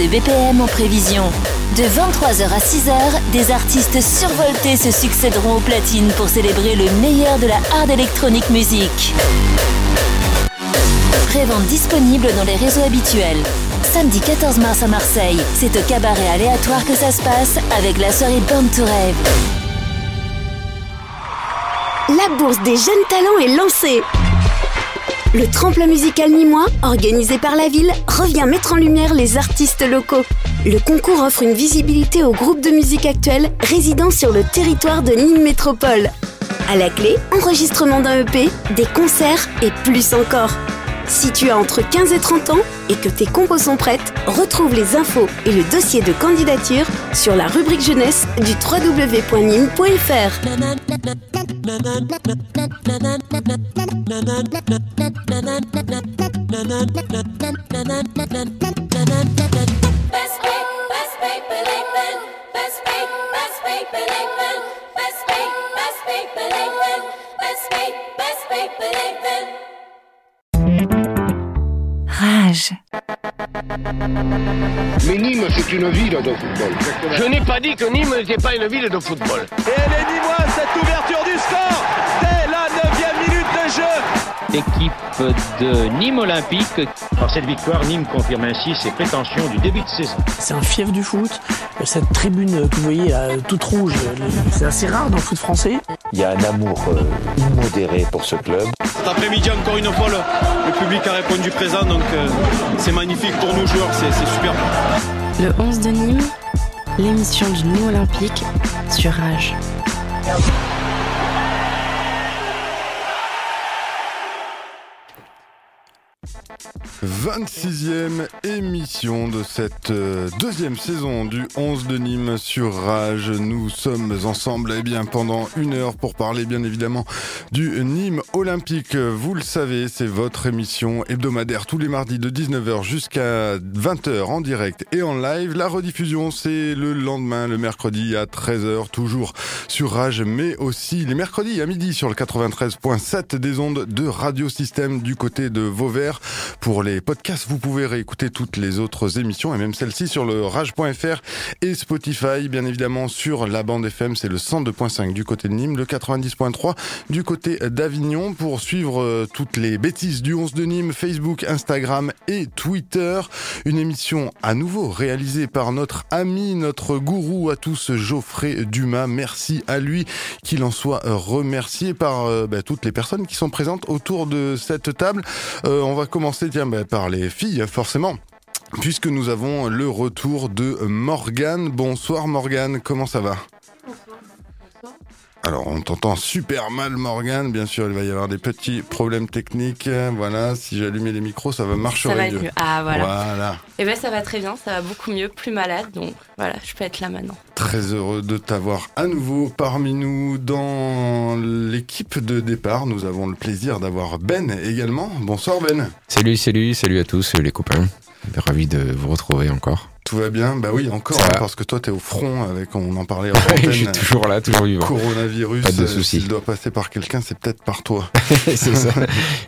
de BPM en prévision. De 23h à 6h, des artistes survoltés se succéderont aux platines pour célébrer le meilleur de la hard electronic music. Prévente disponible dans les réseaux habituels. Samedi 14 mars à Marseille, c'est au cabaret aléatoire que ça se passe avec la soirée Born to Rêve. La bourse des jeunes talents est lancée. Le tremplin musical nîmois, organisé par la ville, revient mettre en lumière les artistes locaux. Le concours offre une visibilité aux groupes de musique actuels résidant sur le territoire de Nîmes Métropole. À la clé, enregistrement d'un EP, des concerts et plus encore. Si tu as entre 15 et 30 ans et que tes compos sont prêtes, retrouve les infos et le dossier de candidature sur la rubrique jeunesse du www.nîmes.fr. Rage. Mais Nîmes, c'est une ville de football. Je n'ai pas dit que Nîmes n'était pas une ville de football. Et elle est nîmoise, cette ouverture du score dès la 9 minute de jeu. L'équipe de Nîmes Olympique. Par cette victoire, Nîmes confirme ainsi ses prétentions du début de saison. C'est un fief du foot. Cette tribune que vous voyez là, toute rouge, c'est assez rare dans le foot français. Il y a un amour euh, immodéré pour ce club. Cet après-midi, encore une fois, le, le, public a répondu présent, donc euh, c'est magnifique pour nous joueurs, c'est super. Le 11 de Nîmes, l'émission du Nîmes Olympique sur Rage. 26e émission de cette euh, deuxième saison du 11 de Nîmes sur Rage. Nous sommes ensemble eh bien, pendant une heure pour parler bien évidemment du Nîmes Olympique. Vous le savez, c'est votre émission hebdomadaire tous les mardis de 19h jusqu'à 20h en direct et en live. La rediffusion, c'est le lendemain, le mercredi à 13h, toujours sur Rage, mais aussi les mercredis à midi sur le 93.7 des ondes de Radio Système du côté de Vauvert pour les podcasts. Vous pouvez réécouter toutes les autres émissions et même celle-ci sur le rage.fr et Spotify. Bien évidemment sur la bande FM, c'est le 102.5 du côté de Nîmes, le 90.3 du côté d'Avignon pour suivre euh, toutes les bêtises du 11 de Nîmes, Facebook, Instagram et Twitter. Une émission à nouveau réalisée par notre ami, notre gourou à tous, Geoffrey Dumas. Merci à lui qu'il en soit remercié par euh, bah, toutes les personnes qui sont présentes autour de cette table. Euh, on va commencer tiens, bah, par les filles, forcément. Puisque nous avons le retour de Morgane. Bonsoir Morgane, comment ça va? Alors, on t'entend super mal, Morgane. Bien sûr, il va y avoir des petits problèmes techniques. Voilà, si j'allumais les micros, ça va marcher Ça va être mieux. Ah, voilà. Voilà. Et ben ça va très bien, ça va beaucoup mieux, plus malade. Donc voilà, je peux être là maintenant. Très heureux de t'avoir à nouveau parmi nous dans l'équipe de départ. Nous avons le plaisir d'avoir Ben également. Bonsoir Ben. Salut, salut, salut à tous les copains. Ravi de vous retrouver encore. Tout va bien Bah oui, encore, hein, parce que toi, t'es au front avec, on en parlait en Je suis toujours là, toujours vivant. Coronavirus, Pas de soucis. s'il doit passer par quelqu'un, c'est peut-être par toi. c'est ça.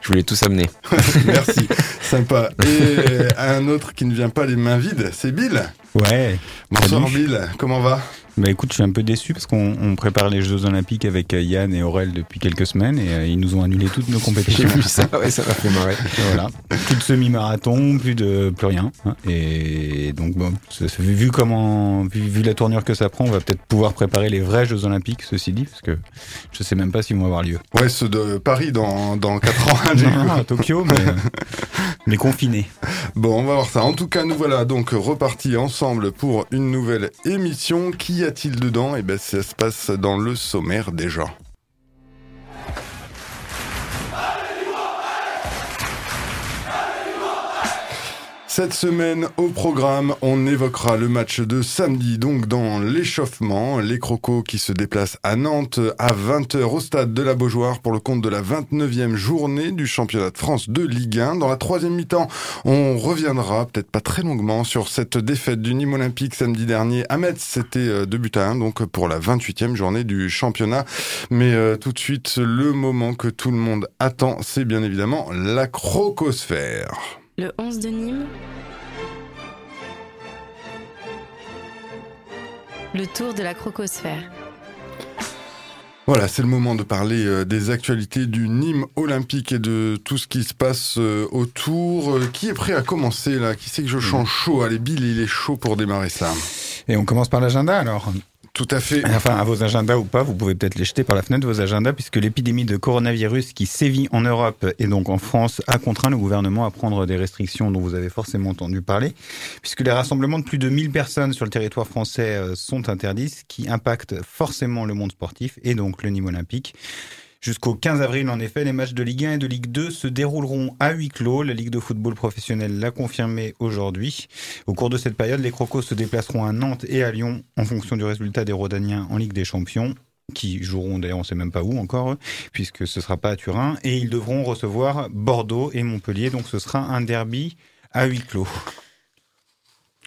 Je voulais tous amener. Merci, sympa. Et un autre qui ne vient pas les mains vides, c'est Bill. Ouais. Bonsoir Salut. Bill, comment va? Bah écoute, je suis un peu déçu parce qu'on on prépare les Jeux Olympiques avec euh, Yann et Aurel depuis quelques semaines et euh, ils nous ont annulé toutes nos compétitions. J'ai vu ça, ouais, ça m'a fait marrer. Voilà. Plus de semi-marathon, plus de plus rien. hein. Et donc bon, vu comment, vu, vu la tournure que ça prend, on va peut-être pouvoir préparer les vrais Jeux Olympiques, ceci dit, parce que je sais même pas s'ils vont avoir lieu. Ouais, ceux de Paris dans, dans 4 ans. hein, Non, à Tokyo, mais, mais confinés. Bon, on va voir ça. En tout cas, nous voilà donc repartis ensemble pour une nouvelle émission. Qu'y a-t-il dedans? Eh ben, ça se passe dans le sommaire déjà. Cette semaine, au programme, on évoquera le match de samedi, donc dans l'échauffement. Les Crocos qui se déplacent à Nantes à 20h au stade de la Beaujoire pour le compte de la 29e journée du championnat de France de Ligue 1. Dans la troisième mi-temps, on reviendra, peut-être pas très longuement, sur cette défaite du Nîmes Olympique samedi dernier à. C'était euh, 2 buts à 1, donc pour la 28e journée du championnat. Mais euh, tout de suite, le moment que tout le monde attend, c'est bien évidemment la crocosphère le 11 de Nîmes, le tour de la crocosphère. Voilà, c'est le moment de parler euh, des actualités du Nîmes olympique et de tout ce qui se passe euh, autour. Euh, qui est prêt à commencer là? Qui sait que je change chaud? Allez, Bill, il est chaud pour démarrer ça. Et on commence par l'agenda alors tout à fait. Enfin, à vos agendas ou pas, vous pouvez peut-être les jeter par la fenêtre, vos agendas, puisque l'épidémie de coronavirus qui sévit en Europe et donc en France a contraint le gouvernement à prendre des restrictions dont vous avez forcément entendu parler, puisque les rassemblements de plus de 1000 personnes sur le territoire français euh, sont interdits, ce qui impacte forcément le monde sportif et donc le niveau olympique. Jusqu'au 15 avril, en effet, les matchs de Ligue 1 et de Ligue 2 se dérouleront à huis clos. La Ligue de football professionnel l'a confirmé aujourd'hui. Au cours de cette période, les Crocos se déplaceront à Nantes et à Lyon en fonction du résultat des Rodaniens en Ligue des Champions qui joueront d'ailleurs on sait même pas où encore puisque ce sera pas à Turin et ils devront recevoir Bordeaux et Montpellier donc ce sera un derby à huis clos.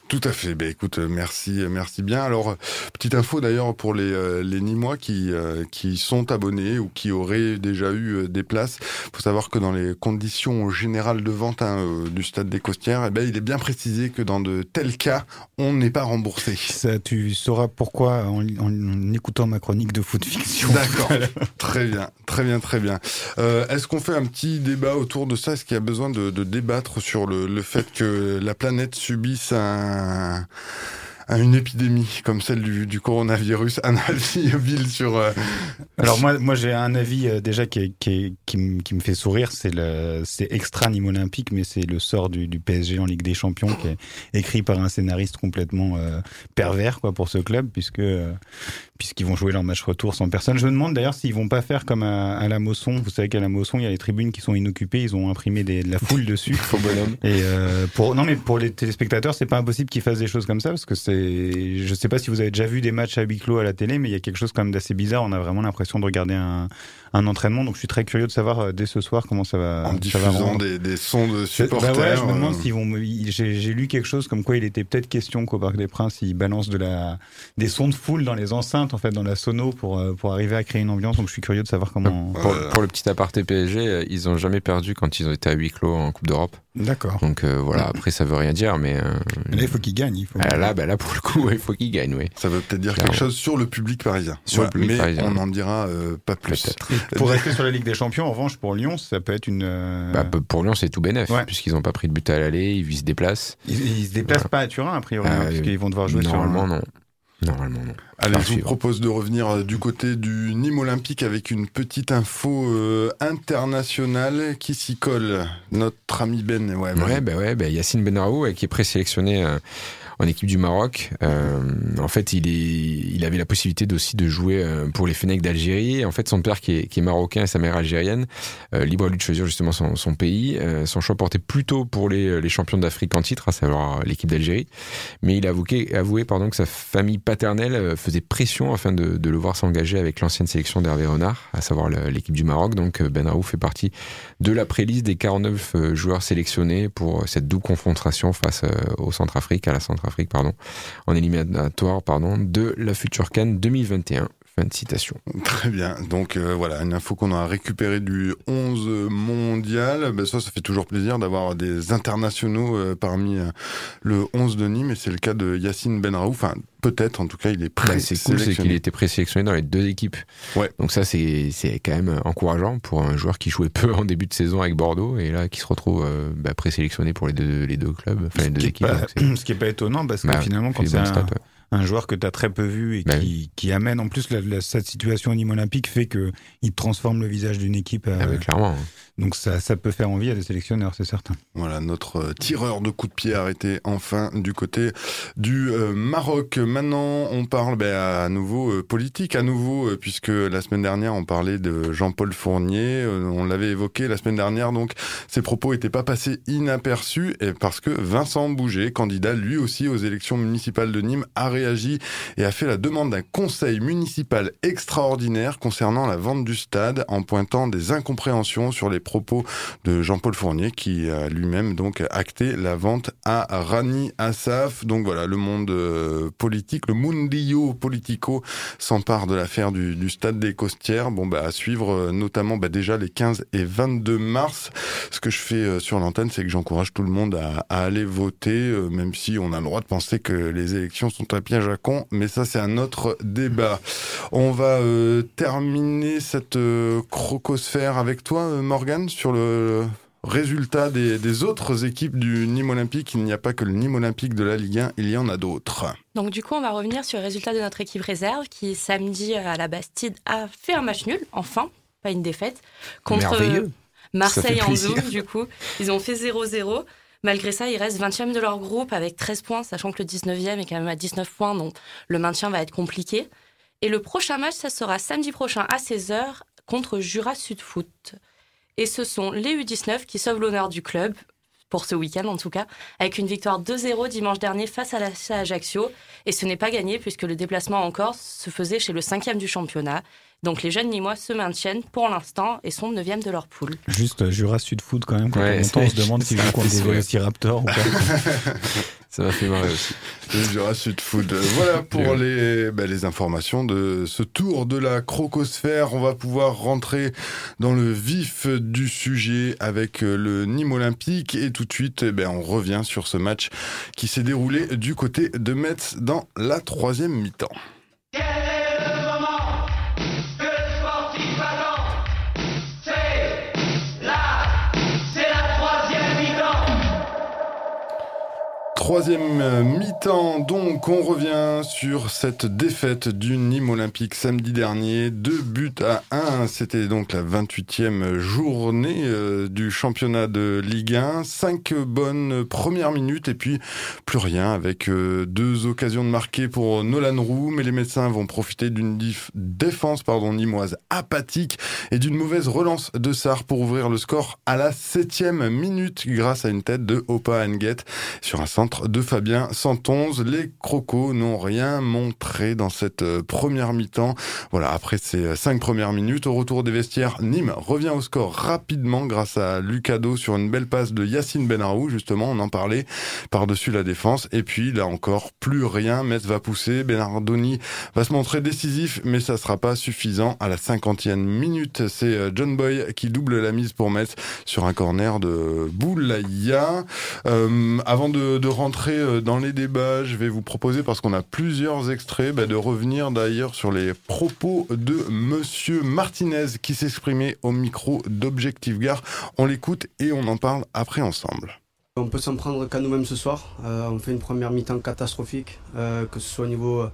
Tout à fait. Ben écoute, euh, merci, euh, merci bien. Alors, euh, petite info d'ailleurs pour les les Nîmois qui qui sont abonnés ou qui auraient déjà eu des places. Faut savoir que dans les conditions générales de vente hein, du stade des Costières, eh ben il est bien précisé que dans de tels cas, on n'est pas remboursé. Ça, tu sauras pourquoi en, en écoutant ma chronique de foot fiction. D'accord. très bien, très bien, très bien. Euh, Est-ce qu'on fait un petit débat autour de ça? Est-ce qu'il y a besoin de, de débattre sur le, le fait que la planète subisse un à une épidémie comme celle du, coronavirus, un avis ville sur. Euh... Alors moi, moi j'ai un avis euh, déjà qui, qui, me, qui, me fait sourire, c'est extra Nîmes olympique, mais c'est le sort du, PSG en Ligue des Champions qui est écrit par un scénariste complètement euh, pervers quoi pour ce club, puisque puisqu'ils vont jouer leur match retour sans personne. Je me demande d'ailleurs s'ils vont pas faire comme à, à, la Mosson. Vous savez qu'à la Mosson, il y a les tribunes qui sont inoccupées, ils ont imprimé des, de la foule dessus. Faux bonhomme. Et euh, pour non mais pour les téléspectateurs, c'est pas impossible qu'ils fassent des choses comme ça parce que c'est je sais pas si vous avez déjà vu des matchs à huis clos à la télé, mais il y a quelque chose quand même d'assez bizarre. On a vraiment l'impression de regarder un, un, entraînement. Donc je suis très curieux de savoir euh, dès ce soir comment ça va. En ça diffusant des, des, sons de supporters. Bah ouais, je me demande euh... s'ils vont. J'ai lu quelque chose comme quoi il était peut-être question qu'au Parc des Princes ils balancent de la des sons de foule dans les enceintes en fait dans la sono pour euh, pour arriver à créer une ambiance. Donc je suis curieux de savoir comment. Pour, pour le petit aparté PSG, ils ont jamais perdu quand ils ont été à huis clos en Coupe d'Europe. D'accord. Donc euh, voilà, après ça veut rien dire, mais. Euh, là, il faut qu'il gagne. Il faut... Ah, là, bah, là, pour le coup, il faut qu'il gagne, oui. Ça veut peut-être dire quelque chose sur le public parisien. Sur voilà, le public mais parisien. on n'en dira euh, pas plus. Pour rester sur la Ligue des Champions, en revanche, pour Lyon, ça peut être une. euh, Bah, pour Lyon, c'est tout bénef, Ouais. puisqu'ils n'ont pas pris de but à l'aller, ils, se déplacent. Ils, ils se déplacent Voilà. pas à Turin, a priori, hein, parce oui. qu'ils vont devoir jouer Normalement, sur. un- non. Normalement, non. Allez, je vous propose de revenir euh, du côté du Nîmes Olympique avec une petite info euh, internationale qui s'y colle. Notre ami Ben, ouais, Ouais, bah ouais, bah Yacine Benraou, qui est présélectionné euh, en équipe du Maroc. Euh, en fait, il est, il avait la possibilité aussi de jouer euh, pour les Fennecs d'Algérie. En fait, son père qui est, qui est marocain et sa mère algérienne, euh, libre à lui de choisir justement son, son pays. Euh, son choix portait plutôt pour les, les champions d'Afrique en titre, à savoir l'équipe d'Algérie. Mais il a avoué, avoué pardon, que sa famille paternelle euh, faisait pression afin de, de le voir s'engager avec l'ancienne sélection d'Hervé Renard, à savoir l'équipe du Maroc. Donc euh, Benraou fait partie de la préliste des 49 euh, joueurs sélectionnés pour euh, cette double confrontation face euh, au Centrafrique, à la Centrafrique, pardon, en éliminatoire, pardon, de la future Cannes 2021. Fin de citation. Très bien. Donc euh, voilà, une info qu'on a récupérée du 11 mondial. Ben, ça, ça fait toujours plaisir d'avoir des internationaux euh, parmi euh, le 11 de Nîmes. Et c'est le cas de Yacine Benraou. Enfin, peut-être, en tout cas, il est Bah, c'est cool, c'est qu'il présélectionné. était présélectionné dans les deux équipes. Ouais. Donc ça, c'est c'est quand même encourageant pour un joueur qui jouait peu en début de saison avec Bordeaux et là qui se retrouve bah, présélectionné pour les deux, les deux clubs, enfin les deux équipes. pas- donc c'est- ce qui est pas étonnant parce que Bah, finalement, quand c'est un, ouais. Un joueur que tu as très peu vu et Bah qui, qui amène en plus la, la- cette situation au Nîmes olympique fait que il transforme le visage d'une équipe. euh, Ah, clairement. Donc ça, ça peut faire envie à des sélectionneurs, c'est certain. Voilà, notre euh, tireur de coups de pied arrêté enfin du côté du euh, Maroc. Maintenant, on parle ben, à nouveau euh, politique, à nouveau, puisque la semaine dernière, on parlait de Jean-Paul Fournier. on l'avait évoqué la semaine dernière, donc ses propos n'étaient pas passés inaperçus, et parce que Vincent Bouget, candidat lui aussi aux élections municipales de Nîmes, a réagi et a fait la demande d'un conseil municipal extraordinaire concernant la vente du stade, en pointant des incompréhensions sur les propos de Jean-Paul Fournier qui a lui-même donc acté la vente à Rani Assaf. Donc voilà, le monde euh, politique, le mundio politico s'empare de l'affaire du, stade des Costières. Bon bah à suivre euh, notamment bah, déjà les 15 et 22 mars. Ce que je fais euh, sur l'antenne, c'est que j'encourage tout le monde à, à aller voter, même si on a le droit de penser que les élections sont un piège à con, mais ça c'est un autre débat. On va terminer cette crocosphère avec toi, Morgan, sur le résultat des, des, autres équipes du Nîmes Olympique. Il n'y a pas que le Nîmes Olympique de la Ligue 1, il y en a d'autres. Donc du coup, on va revenir sur le résultat de notre équipe réserve qui, samedi à la Bastide, a fait un match nul, enfin, pas une défaite, contre Merveilleux. Marseille en Zoom, du coup. Ils ont fait 0-0. Malgré ça, ils restent 20e de leur groupe avec 13 points, sachant que le 19e est quand même à 19 points, donc le maintien va être compliqué. Et le prochain match, ça sera samedi prochain à 16h contre Jura Sud Foot. Et ce sont les U19 qui sauvent l'honneur du club, pour ce week-end en tout cas, avec une victoire 2-0 dimanche dernier face à la Ajaccio. Et ce n'est pas gagné puisque le déplacement en Corse se faisait chez le cinquième du championnat. Donc les jeunes Nîmois se maintiennent pour l'instant et sont neuvième de leur poule. Juste euh, Jura Sud Foot quand même, quand Ouais, on, se demande s'ils jouent contre des sourire. Velociraptors ou pas. Ça m'a fait marrer aussi. Le Jura Sud Food. Voilà pour les, bah, les informations de ce tour de la crocosphère. On va pouvoir rentrer dans le vif du sujet avec euh, le Nîmes Olympique. Et tout de suite, eh ben, on revient sur ce match qui s'est déroulé du côté de Metz dans la troisième mi-temps. Troisième euh, mi-temps, donc on revient sur cette défaite du Nîmes Olympique samedi dernier. Deux buts à un, c'était donc la 28e journée euh, du championnat de Ligue 1. Cinq bonnes premières minutes et puis plus rien avec euh, deux occasions de marquer pour Nolan Roux. Mais les médecins vont profiter d'une défense pardon, nîmoise apathique et d'une mauvaise relance de Sarr pour ouvrir le score à la septième minute grâce à une tête de Opa Nguet sur un centre de Fabien Santonze. Les Crocos n'ont rien montré dans cette euh, première mi-temps. Voilà, après ces euh, cinq premières minutes, au retour des vestiaires, Nîmes revient au score rapidement grâce à Lucado sur une belle passe de Yacine Benarou, justement, on en parlait, par-dessus la défense. Et puis, là encore, plus rien. Metz va pousser, Benardoni va se montrer décisif, mais ça sera pas suffisant. À la cinquantième minute, c'est euh, John Boy qui double la mise pour Metz sur un corner de Boulaïa. Euh, avant de, de rentrer euh, dans les débats, je vais vous proposer, parce qu'on a plusieurs extraits, bah, de revenir d'ailleurs sur les propos de Monsieur Martinez qui s'exprimait au micro d'Objectif Gare. On l'écoute et on en parle après ensemble. On peut s'en prendre qu'à nous-mêmes ce soir. Euh, on fait une première mi-temps catastrophique, euh, que ce soit au niveau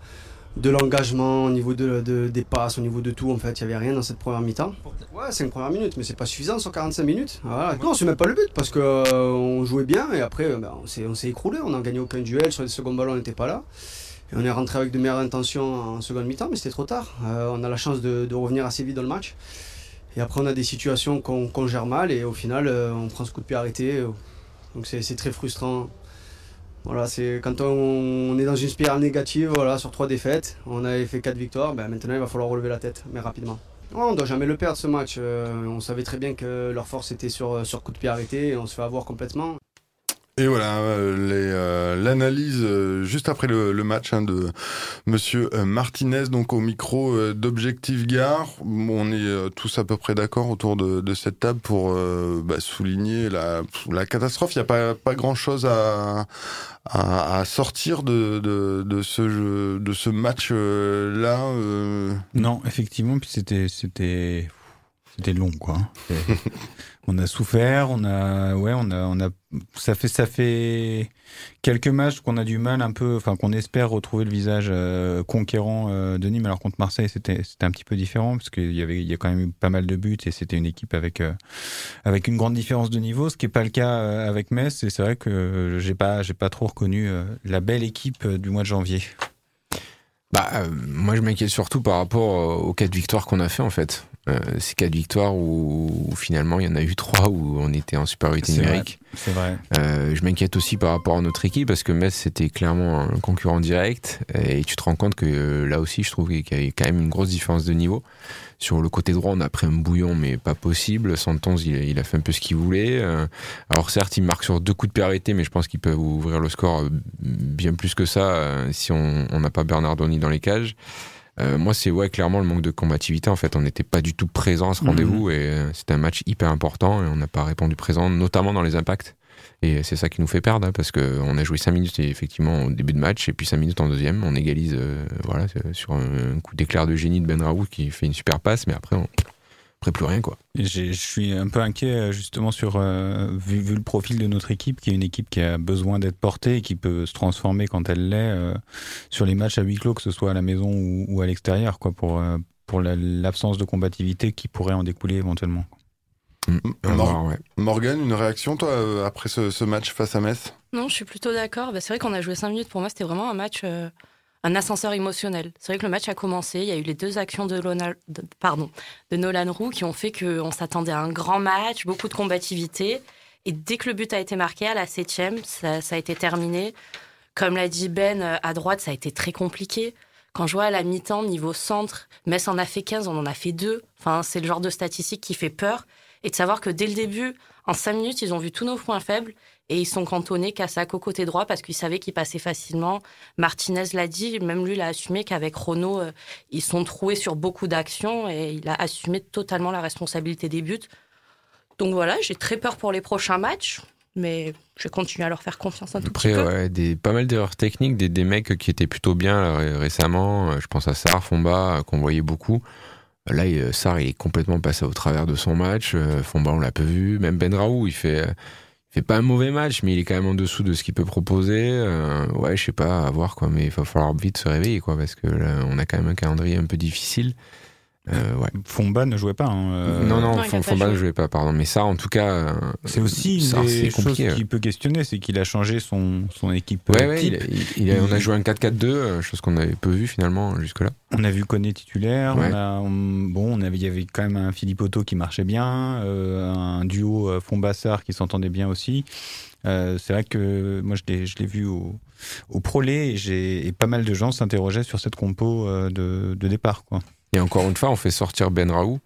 de l'engagement, au niveau de, de- des passes, au niveau de tout. En fait, il n'y avait rien dans cette première mi-temps. Ouais, 5 premières minutes, mais c'est pas suffisant sur 45 minutes. Voilà. Non, c'est même pas le but parce qu'on jouait bien et après, euh, ben, on s'est on s'est écroulé. On n'a gagné aucun duel. Sur les seconds ballons, on n'était pas là. Et on est rentré avec de meilleures intentions en seconde mi-temps, mais c'était trop tard. Euh, on a la chance de, de revenir assez vite dans le match. Et après, on a des situations qu'on qu'on gère mal et au final, euh, on prend ce coup de pied arrêté. Donc c'est c'est très frustrant. Voilà, c'est quand on, est dans une spirale négative, voilà, sur trois défaites, on avait fait quatre victoires, ben maintenant il va falloir relever la tête, mais rapidement. On ne doit jamais le perdre ce match. Euh, on savait très bien que leur force était sur, sur coup de pied arrêté et on se fait avoir complètement. Et voilà euh, euh, l'analyse euh, juste après le, le match hein, de Monsieur Martinez, donc au micro d'Objectif Gare. On est tous à peu près d'accord autour de, de cette table pour bah, souligner la, la catastrophe. Il n'y a pas, pas grand-chose à, à, à sortir de, de, de ce jeu, de ce match là. Non, effectivement, puis c'était c'était c'était long quoi. On a souffert, on a ouais, on a on a ça fait ça fait quelques matchs qu'on a du mal un peu, enfin qu'on espère retrouver le visage euh, conquérant euh, de Nîmes. Alors contre Marseille, c'était un petit peu différent parce qu'il y avait il y a quand même eu pas mal de buts et c'était une équipe avec euh, avec une grande différence de niveau, ce qui est pas le cas avec Metz. Et c'est vrai que j'ai pas j'ai pas trop reconnu la belle équipe du mois de janvier. Bah, euh, moi, je m'inquiète surtout par rapport aux quatre victoires qu'on a fait, en fait. Euh, ces quatre victoires où, où, finalement il y en a eu trois où on était en supériorité numérique. C'est vrai. Euh, je m'inquiète aussi par rapport à notre équipe parce que Metz c'était clairement un concurrent direct et tu te rends compte que euh, là aussi je trouve qu'il y a quand même une grosse différence de niveau. Sur le côté droit, on a pris un bouillon, mais pas possible. Santons, il, il a fait un peu ce qu'il voulait. Euh, alors certes, il marque sur deux coups de arrêtés, mais je pense qu'il peut ouvrir le score bien plus que ça si on n'a pas Bernardoni dans les cages. Euh, moi, c'est ouais, clairement le manque de combativité. En fait, on n'était pas du tout présent à ce rendez-vous Mhm. et euh, c'était un match hyper important et on n'a pas répondu présent, notamment dans les impacts. Et c'est ça qui nous fait perdre hein, parce qu'on a joué 5 minutes effectivement au début de match et puis 5 minutes en deuxième. On égalise euh, voilà, sur un, coup d'éclair de génie de Ben Raoult qui fait une super passe, mais après, on, après plus rien quoi. Je suis un peu inquiet euh, justement sur euh, vu, vu le profil de notre équipe, qui est une équipe qui a besoin d'être portée et qui peut se transformer quand elle l'est euh, sur les matchs à huis clos, que ce soit à la maison ou, ou à l'extérieur, quoi, pour euh, pour la- l'absence de combativité qui pourrait en découler éventuellement. Mor- Morgane, une réaction, toi, euh, après ce, ce match face à Metz? Non, je suis plutôt d'accord. Bah, c'est vrai qu'on a joué 5 minutes. Pour moi, c'était vraiment un match, euh, un ascenseur émotionnel. C'est vrai que le match a commencé. Il y a eu les deux actions de, Lona- de- pardon, de Nolan Roux qui ont fait qu'on s'attendait à un grand match, beaucoup de combativité. Et dès que le but a été marqué à la septième, ça, a été terminé. Comme l'a dit Ben, euh, à droite, ça a été très compliqué. Quand je vois à la mi-temps, niveau centre, Metz en a fait 15, on en a fait 2. Enfin, c'est le genre de statistique qui fait peur. Et de savoir que dès le début, en 5 minutes, ils ont vu tous nos points faibles et ils sont cantonnés qu'à sa côté droit parce qu'ils savaient qu'ils passaient facilement. Martinez l'a dit, même lui l'a assumé qu'avec Renault, euh, ils sont troués sur beaucoup d'actions et il a assumé totalement la responsabilité des buts. Donc voilà, j'ai très peur pour les prochains matchs, mais je vais continuer à leur faire confiance un tout Après, petit peu. ouais, des, pas mal d'erreurs techniques, des, des mecs qui étaient plutôt bien ré- récemment. Euh, Je pense à Sarr, Fomba, euh, qu'on voyait beaucoup. Euh, Là, Sarr il est complètement passé au travers de son match. Euh, Fomba, on l'a peu vu. Même Ben Raoult, il fait, euh, fait pas un mauvais match, mais il est quand même en dessous de ce qu'il peut proposer. Euh, ouais, je sais pas, à voir quoi. Mais il va falloir vite se réveiller quoi, parce que là, on a quand même un calendrier un peu difficile. Euh, ouais. Fomba ne jouait pas. hein, euh, non, non, pas Fomba ne jouait pas, pardon. Mais ça, en tout cas, euh, C'est aussi une des choses qui peut questionner, c'est qu'il a changé son, son équipe. Ouais, euh, ouais, type. il, il- il a- on a joué un 4-4-2, euh, chose qu'on avait peu vu finalement jusque-là. On a vu Koné titulaire, Ouais. on a, on- bon, on avait, il y avait quand même un Philippe Otto qui marchait bien, euh, un duo Fombassar qui s'entendait bien aussi. Euh, c'est vrai que moi je l'ai, vu au, au Prolé et, j'ai, et pas mal de gens s'interrogeaient sur cette compo de, de départ. Quoi. Et encore une fois, on fait sortir Ben Raoult.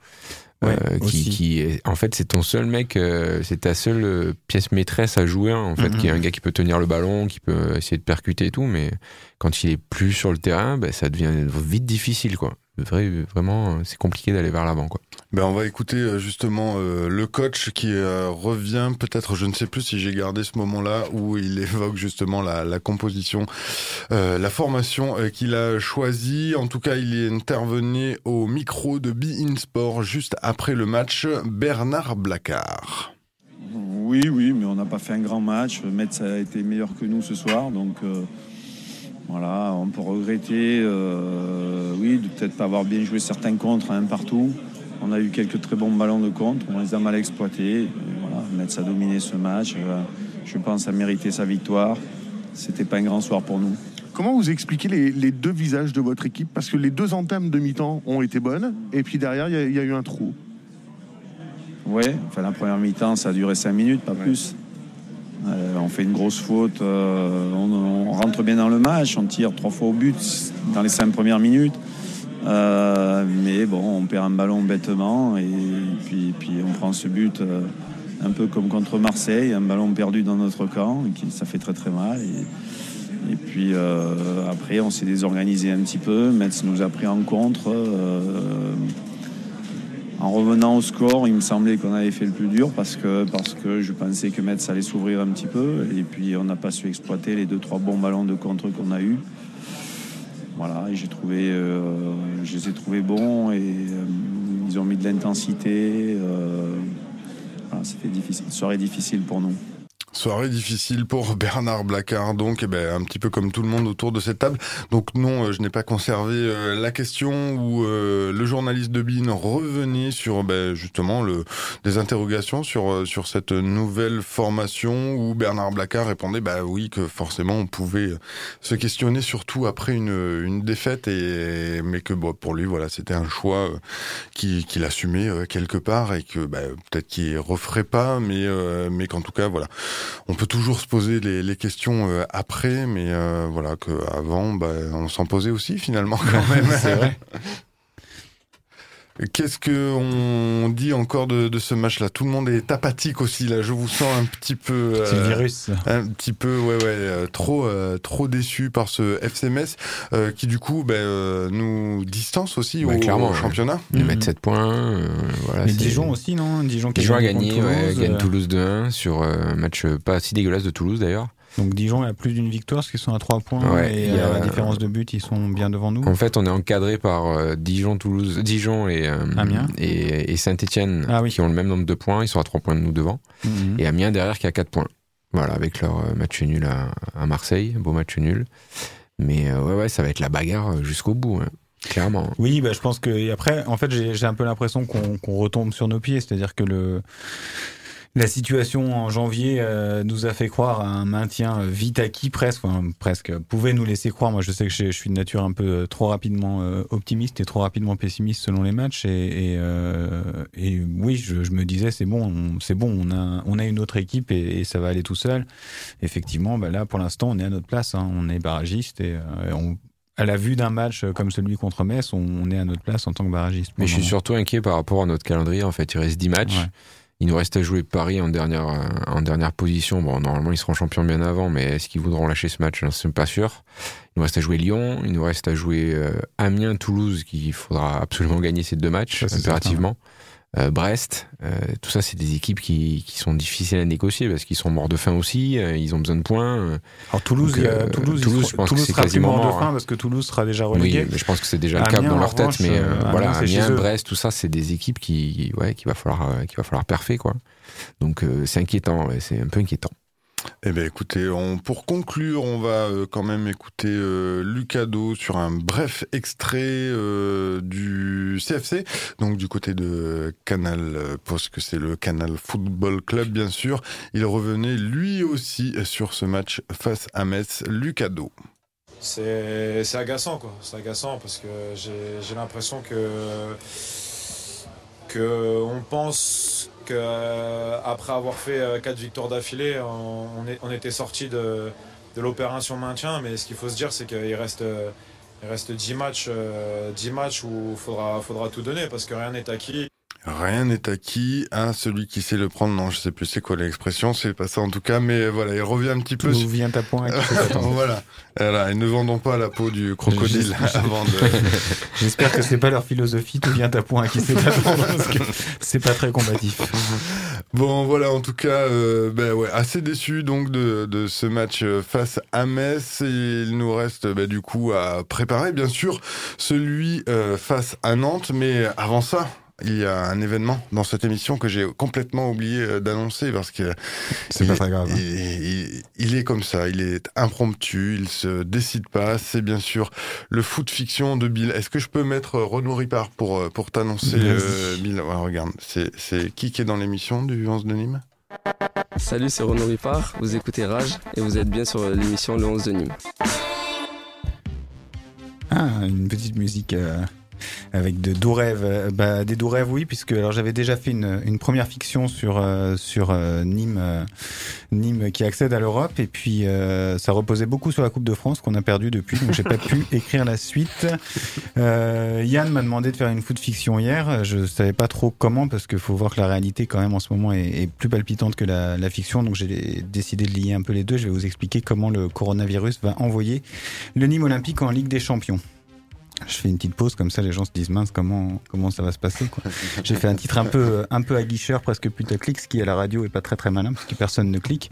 Ouais, euh, qui, aussi. qui est, en fait, c'est ton seul mec, euh, c'est ta seule euh, pièce maîtresse à jouer, hein, en fait, Mhm. qui est un gars qui peut tenir le ballon, qui peut essayer de percuter et tout, mais quand il est plus sur le terrain, ben, ça devient vite difficile, quoi. Vrai, vraiment, euh, c'est compliqué d'aller vers l'avant, quoi. Ben, on va écouter euh, justement euh, le coach qui euh, revient, peut-être, je ne sais plus si j'ai gardé ce moment-là où il évoque justement la, la composition, euh, la formation euh, qu'il a choisie. En tout cas, il est intervenu au micro de Be In Sport juste après le match Bernard Blacard. Oui, oui, mais on n'a pas fait un grand match. Metz a été meilleur que nous ce soir, donc euh, voilà, on peut regretter, euh, oui, de peut-être pas avoir bien joué certains contres un partout. On a eu quelques très bons ballons de contre, on les a mal exploités. Voilà, Metz a dominé ce match. Euh, je pense a mérité sa victoire. C'était pas un grand soir pour nous. Comment vous expliquez les, les deux visages de votre équipe? Parce que les deux entames de mi-temps ont été bonnes, et puis derrière, il y a- il y, a eu un trou. Oui, enfin la première mi-temps, ça a duré 5 minutes, pas plus. Euh, on fait une grosse faute, euh, on, rentre bien dans le match, on tire trois fois au but dans les 5 premières minutes. Euh, mais bon, on perd un ballon bêtement et puis, on prend ce but un peu comme contre Marseille, un ballon perdu dans notre camp, qui, ça fait très très mal. Et, puis après, on s'est désorganisé un petit peu. Metz nous a pris en contre. En revenant au score, il me semblait qu'on avait fait le plus dur parce que, je pensais que Metz allait s'ouvrir un petit peu. Et puis on n'a pas su exploiter les deux trois bons ballons de contre qu'on a eus. Voilà, et j'ai trouvé, euh, je les ai trouvés bons et euh, ils ont mis de l'intensité. euh, c'était difficile, une soirée difficile pour nous. Soirée difficile pour Bernard Blacard, donc eh ben, un petit peu comme tout le monde autour de cette table. Donc non, euh, je n'ai pas conservé euh, la question où euh, le journaliste de Bin revenait sur ben, justement le, des interrogations sur, sur cette nouvelle formation où Bernard Blacard répondait bah oui que forcément on pouvait se questionner surtout après une, une défaite et mais que bon, pour lui voilà c'était un choix qu'il qui assumait quelque part et que bah, peut-être qu'il referait pas mais mais qu'en tout cas voilà on peut toujours se poser les, questions euh, après, mais euh, voilà qu'avant, bah, on s'en posait aussi finalement quand même. C'est vrai. Qu'est-ce que on dit encore de, ce match-là? Tout le monde est apathique aussi là. Je vous sens un petit peu, C'est le euh, virus, un petit peu, ouais, ouais, trop, trop déçu par ce FCMS qui du coup, ben, nous distance aussi au, championnat. Ils mettent 7 points. voilà, Mais Dijon aussi, non? Dijon, qui a gagné, Toulouse, gagne Toulouse 2-1 sur un match pas si dégueulasse de Toulouse d'ailleurs. Donc Dijon a plus d'une victoire, parce qu'ils sont à 3 points. et à la différence de but, ils sont bien devant nous. En fait, on est encadré par euh, Dijon, Toulouse, Dijon et, euh, Amiens. et, Saint-Etienne ah qui ont le même nombre de points. Ils sont à 3 points de nous devant. Mhm. Et Amiens derrière qui a 4 points. Voilà, avec leur euh, match nul à, Marseille, beau match nul. Mais ouais, ouais, ça va être la bagarre jusqu'au bout. Hein, clairement. Oui, bah, je pense que. après, en fait, j'ai un peu l'impression qu'on retombe sur nos pieds. C'est-à-dire que le la situation en janvier euh, nous a fait croire à un maintien vite acquis presque, enfin, presque. Pouvait nous laisser croire. Moi, je sais que je, suis de nature un peu euh, trop rapidement euh, optimiste et trop rapidement pessimiste selon les matchs. Et, et, oui, je, me disais c'est bon, c'est bon, on a, on a une autre équipe et, ça va aller tout seul. Effectivement, bah là, pour l'instant, on est à notre place. Hein. on est barragiste et on, à la vue d'un match comme celui contre Metz, on, est à notre place en tant que barragiste. Mais je suis surtout inquiet par rapport à notre calendrier. En fait, il reste 10 matchs. Il nous reste à jouer Paris en dernière, en dernière position. Bon, normalement, ils seront champions bien avant, mais est-ce qu'ils voudront lâcher ce match? Je ne suis pas sûr. Il nous reste à jouer Lyon, il nous reste à jouer euh, Amiens, Toulouse, qu'il faudra absolument gagner ces deux matchs, impérativement. Brest, euh, tout ça, c'est des équipes qui, qui, sont difficiles à négocier parce qu'ils sont morts de faim aussi, euh, ils ont besoin de points. Alors Toulouse, Toulouse, Toulouse, je pense que c'est quasiment mort de faim hein. parce que Toulouse sera déjà relégué. Oui, mais je pense que c'est déjà le cas dans leur tête. Mais voilà, Amiens, Brest, tout ça, c'est des équipes qui, ouais, qui va falloir, qui va falloir parfait, quoi. Donc c'est inquiétant, c'est un peu inquiétant. Eh bien écoutez, on, pour conclure, on va euh, quand même écouter euh, Lucado sur un bref extrait euh, du CFC, donc du côté de Canal, parce que c'est le Canal Football Club bien sûr. Il revenait lui aussi sur ce match face à Metz, Lucado. C'est agaçant quoi, c'est agaçant parce que j'ai l'impression que, que on pense qu'après euh, avoir fait euh, quatre victoires d'affilée, on, était sorti de, l'opération maintien. Mais ce qu'il faut se dire, c'est qu'il reste, il reste 10 matchs, 10 matchs où il faudra, faudra tout donner parce que rien n'est acquis. Rien n'est acquis à celui qui sait le prendre. Non, je sais plus c'est quoi l'expression, c'est pas ça en tout cas, mais voilà, il revient un petit peu. Où vient ta point Voilà. voilà. Et ne vendons pas la peau du crocodile avant de. J'espère que c'est pas leur philosophie. Tout vient ta point qui sait attendre parce que c'est pas très combatif. Bon, voilà, en tout cas, euh, ben ouais, assez déçu donc de, de ce match euh, face à Metz. Et il nous reste ben, du coup à préparer, bien sûr, celui euh, face à Nantes. Mais avant ça, il y a un événement dans cette émission que j'ai complètement oublié euh, d'annoncer parce que c'est pas très grave. Hein. Il, est comme ça, il est impromptu, il se décide pas. C'est bien sûr le foot fiction de Bill. Est-ce que je peux mettre Renaud Ripard pour euh, pour t'annoncer euh, Bill? Regarde, c'est qui qui est dans l'émission du 11 de Nîmes? Salut, c'est Renaud Ripard. Vous écoutez Rage et vous êtes bien sur l'émission Le 11 de Nîmes. Ah, une petite musique avec de doux rêves. Euh, bah, des doux rêves, oui, puisque alors j'avais déjà fait une, une première fiction sur euh, sur euh, Nîmes, Nîmes qui accède à l'Europe, et puis ça reposait beaucoup sur la Coupe de France qu'on a perdu depuis, donc j'ai pas pu écrire la suite. Yann m'a demandé de faire une foot fiction hier. Je savais pas trop comment parce qu'il faut voir que la réalité quand même en ce moment est, est plus palpitante que la, la fiction, donc j'ai décidé de lier un peu les deux. Je vais vous expliquer comment le coronavirus va envoyer le Nîmes Olympique en Ligue des Champions. Je fais une petite pause comme ça, les gens se disent mince comment comment ça va se passer. J'ai fait un titre un peu un peu aguicheur, presque putaclic, ce qui à la radio est pas très très malin parce que personne ne clique.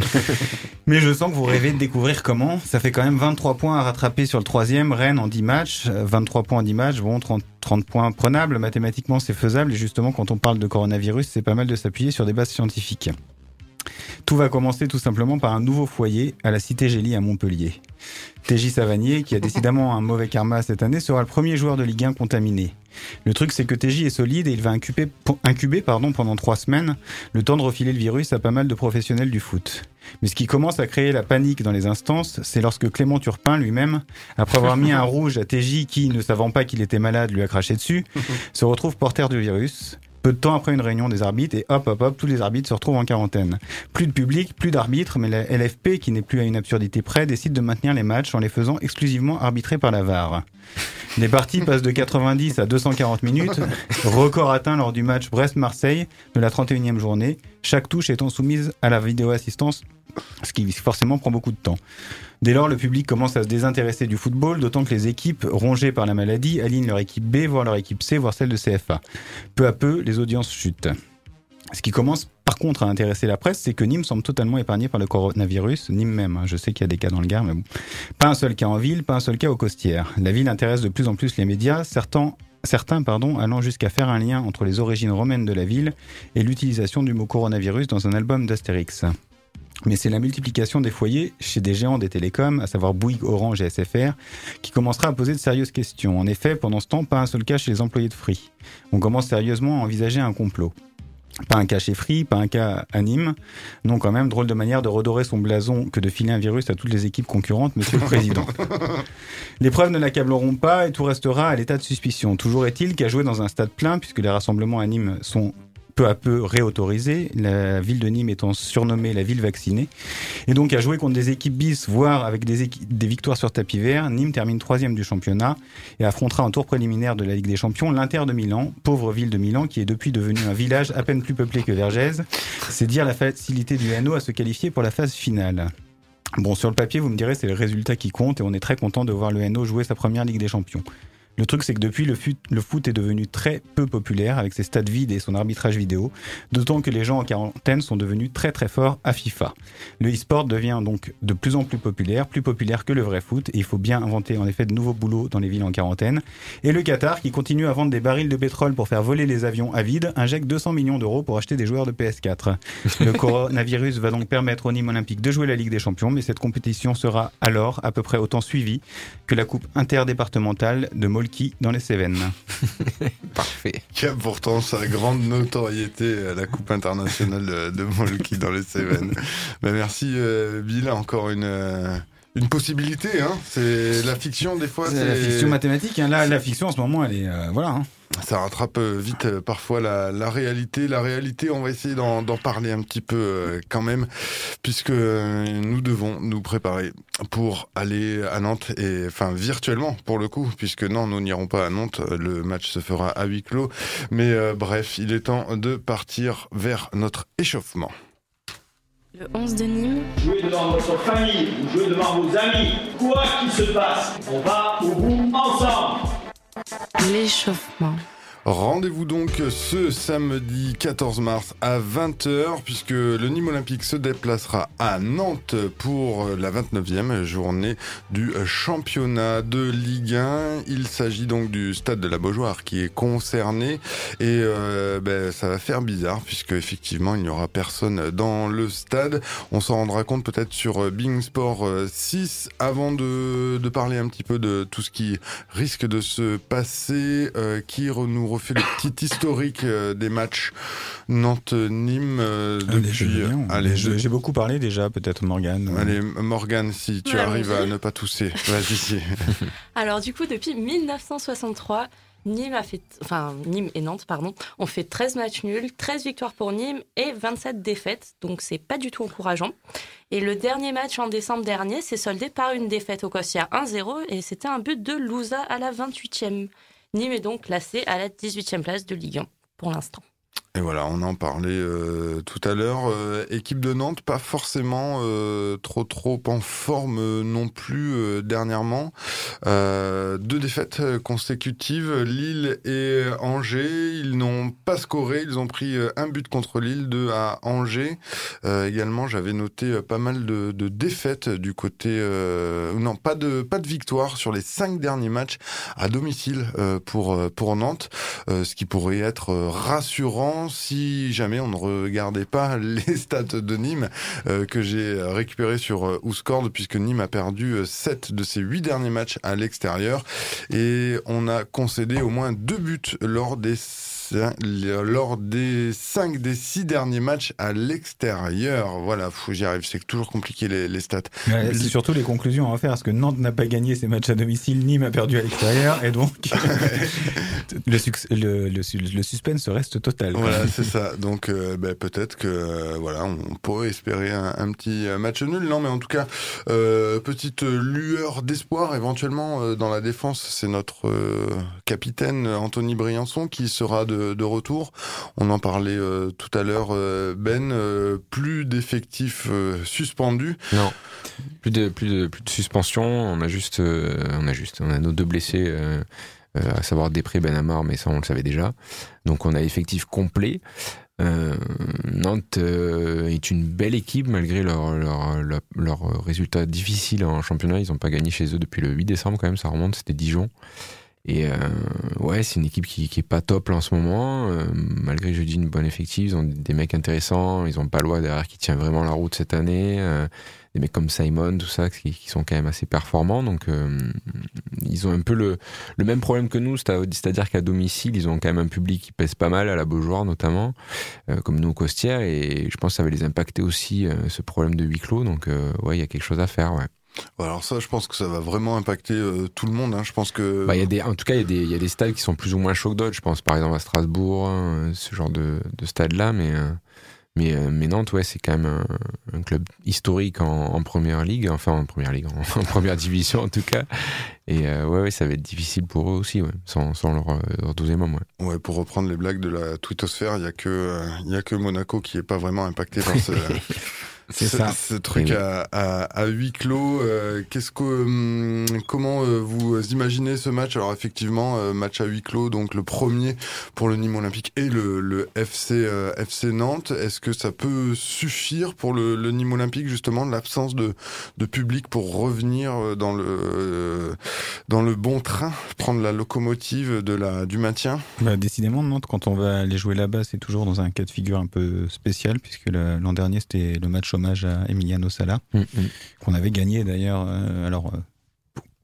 Mais je sens que vous rêvez de découvrir comment. Ça fait quand même 23 points à rattraper sur le troisième. Rennes en 10 matchs, 23 points en 10 matchs, bon 30, 30 points prenables. Mathématiquement c'est faisable et justement quand on parle de coronavirus, c'est pas mal de s'appuyer sur des bases scientifiques. Tout va commencer tout simplement par un nouveau foyer à la Cité Gélie à Montpellier. TJ Savanier, qui a décidément un mauvais karma cette année, sera le premier joueur de Ligue 1 contaminé. Le truc, c'est que TJ est solide et il va incuber, incuber pardon, pendant trois semaines, le temps de refiler le virus à pas mal de professionnels du foot. Mais ce qui commence à créer la panique dans les instances, c'est lorsque Clément Turpin lui-même, après avoir mis un rouge à TJ qui, ne savant pas qu'il était malade, lui a craché dessus, se retrouve porteur du virus. Peu de temps après une réunion des arbitres, et hop, hop, hop, tous les arbitres se retrouvent en quarantaine. Plus de public, plus d'arbitres, mais la LFP, qui n'est plus à une absurdité près, décide de maintenir les matchs en les faisant exclusivement arbitrer par la VAR. Les parties passent de 90 à 240 minutes, record atteint lors du match Brest-Marseille de la 31e journée, chaque touche étant soumise à la vidéo assistance, ce qui forcément prend beaucoup de temps. Dès lors, le public commence à se désintéresser du football, d'autant que les équipes rongées par la maladie alignent leur équipe B, voire leur équipe C, voire celle de CFA. Peu à peu, les audiences chutent. Ce qui commence par contre à intéresser la presse, c'est que Nîmes semble totalement épargné par le coronavirus, Nîmes même. Hein. Je sais qu'il y a des cas dans le Gard, mais bon. Pas un seul cas en ville, pas un seul cas au Costières. La ville intéresse de plus en plus les médias, certains, certains allant jusqu'à faire un lien entre les origines romaines de la ville et l'utilisation du mot coronavirus dans un album d'Astérix. Mais c'est la multiplication des foyers chez des géants des télécoms, à savoir Bouygues, Orange et SFR, qui commencera à poser de sérieuses questions. En effet, pendant ce temps, pas un seul cas chez les employés de Free. On commence sérieusement à envisager un complot. Pas un cas chez Free, pas un cas à Nîmes. Non, quand même, drôle de manière de redorer son blason que de filer un virus à toutes les équipes concurrentes, monsieur le président. les preuves ne l'accableront pas et tout restera à l'état de suspicion. Toujours est-il qu'à jouer dans un stade plein, puisque les rassemblements à Nîmes sont peu à peu réautorisé, la ville de Nîmes étant surnommée la ville vaccinée. Et donc à jouer contre des équipes bis, voire avec des, victoires sur tapis vert, Nîmes termine troisième du championnat et affrontera en tour préliminaire de la Ligue des Champions l'Inter de Milan, pauvre ville de Milan qui est depuis devenu un village à peine plus peuplé que Vergès. C'est dire la facilité du NO à se qualifier pour la phase finale. Bon, sur le papier, vous me direz, c'est le résultat qui compte et on est très content de voir le NO jouer sa première Ligue des Champions. Le truc, c'est que depuis, le, le, foot est devenu très peu populaire avec ses stades vides et son arbitrage vidéo, d'autant que les gens en quarantaine sont devenus très très forts à FIFA. Le e-sport devient donc de plus en plus populaire, plus populaire que le vrai foot, et il faut bien inventer en effet de nouveaux boulots dans les villes en quarantaine. Et le Qatar, qui continue à vendre des barils de pétrole pour faire voler les avions à vide, injecte 200 millions d'euros pour acheter des joueurs de PS4. Le coronavirus va donc permettre au Nîmes Olympique de jouer la Ligue des Champions, mais cette compétition sera alors à peu près autant suivie que la Coupe interdépartementale de Molde qui dans les Cévennes. Parfait. Qui a pourtant sa grande notoriété à la Coupe internationale de Molki dans les Cévennes. Ben merci euh, Bill, encore une... Euh, une possibilité, hein. C'est la fiction des fois. C'est la fiction mathématique. Hein. Là, la fiction en ce moment, elle est euh, voilà. Hein. Ça rattrape euh, vite euh, parfois la, la, réalité. La réalité, on va essayer d'en parler un petit peu quand même, puisque nous devons nous préparer pour aller à Nantes et enfin virtuellement pour le coup, puisque non, nous n'irons pas à Nantes. Le match se fera à huis clos. Mais bref, il est temps de partir vers notre échauffement. Le 11 de Nîmes. Jouez devant votre famille, vous jouez devant vos amis. Quoi qu'il se passe, on va au bout ensemble. L'échauffement. Rendez-vous donc ce samedi 14 mars à 20h puisque le Nîmes Olympique se déplacera à Nantes pour la 29e journée du championnat de Ligue 1. Il s'agit donc du stade de la Beaujoire qui est concerné et euh, ben, ça va faire bizarre puisque effectivement il n'y aura personne dans le stade. On s'en rendra compte peut-être sur Bing Sport 6 avant de, parler un petit peu de tout ce qui risque de se passer, euh, qui nous refait le petit historique euh, des matchs Nantes-Nîmes euh, depuis. Euh, allez, j'ai beaucoup parlé déjà, peut-être Morgane. Allez, Morgane, si tu arrives à ne pas tousser, vas-y. Alors du coup, depuis 1963. Nîmes a fait, enfin Nîmes et Nantes pardon, ont fait 13 matchs nuls, 13 victoires pour Nîmes et 27 défaites, donc c'est pas du tout encourageant. Et le dernier match en décembre dernier s'est soldé par une défaite au Cossière 1-0 et c'était un but de Louza à la 28e. Nîmes est donc classé à la 18e place de Ligue 1 pour l'instant. Et voilà, on en parlait euh, tout à l'heure. Euh, équipe de Nantes, pas forcément euh, trop trop en forme non plus dernièrement. deux défaites consécutives, Lille et Angers. Ils n'ont pas scoré, ils ont pris un but contre Lille, deux à Angers. également, j'avais noté pas mal de, de, défaites du côté, non pas de pas de victoire sur les cinq derniers matchs à domicile pour pour Nantes, ce qui pourrait être rassurant si jamais on ne regardait pas les stats de Nîmes euh, que j'ai récupéré sur euh, Ouscord puisque Nîmes a perdu 7 de ses 8 derniers matchs à l'extérieur. Et on a concédé au moins deux buts lors des lors des 5 des 6 derniers matchs à l'extérieur. Voilà, j'y arrive, c'est toujours compliqué les, les stats. c'est surtout les conclusions à faire, parce que Nantes n'a pas gagné ses matchs à domicile, Nîmes a perdu à l'extérieur, et donc le, le, le, suspense reste total. Voilà, c'est ça. Donc euh, ben, peut-être que euh, voilà, on pourrait espérer un, petit match nul. Non, mais en tout cas, euh, petite lueur d'espoir éventuellement dans la défense. C'est notre capitaine Anthony Briançon qui sera de de, retour. On en parlait euh, tout à l'heure, euh, Ben. Euh, plus d'effectifs suspendus. Non, plus de plus de plus de suspension. On a juste, on a juste, on a nos deux blessés. à savoir Després, Ben Amar, mais ça on le savait déjà. Donc on a effectif complet. Nantes est une belle équipe malgré leurs leur, leur, résultats difficiles en championnat. Ils n'ont pas gagné chez eux depuis le 8 décembre quand même, ça remonte, c'était Dijon. Et euh, ouais, c'est une équipe qui, qui est pas top là en ce moment. Euh, malgré, je dis, une bonne effective, ils ont des mecs intéressants. Ils ont Palois derrière qui tient vraiment la route cette année. Euh, des mecs comme Simon, tout ça, qui, qui, sont quand même assez performants. Donc, euh, ils ont un peu le, le même problème que nous, c'est-à-dire qu'à domicile, ils ont quand même un public qui pèse pas mal, à la Beaujoire notamment, euh, comme nous au Costières. Et je pense que ça va les impacter aussi, ce problème de huis clos. Donc, ouais, il y a quelque chose à faire, ouais. Alors ça, je pense que ça va vraiment impacter euh, tout le monde. Hein. Je pense que. Bah, y a des, en tout cas, il y, a des, y a des stades qui sont plus ou moins choc d'autres. Je pense par exemple à Strasbourg, hein, ce genre de, de stade-là. Mais, euh, mais, euh, mais Nantes, ouais, c'est quand même un, un club historique en, en, première ligue, enfin en première ligue, en, en première division en tout cas. Et ouais, ouais, ça va être difficile pour eux aussi, ouais, sans, sans leur, leur 12 homme. Ouais. ouais, pour reprendre les blagues de la twittosphère, il n'y a, que, y a que Monaco qui est pas vraiment impacté par ce. C'est ça. Ce truc à, à, à, huis clos. Euh, qu'est-ce que, hum, comment euh, vous imaginez ce match? Alors effectivement, euh, match à huis clos, donc le premier pour le Nîmes Olympique et le, le FC FC Nantes. Est-ce que ça peut suffire pour le, le Nîmes Olympique justement l'absence de, de public pour revenir dans le dans le bon train, prendre la locomotive de la du maintien? Bah, Décidément, Nantes, quand on va aller jouer là-bas, c'est toujours dans un cas de figure un peu spécial puisque l'an dernier c'était le match hommage à Emiliano Sala, mm, mm. qu'on avait gagné d'ailleurs. Euh, alors, euh,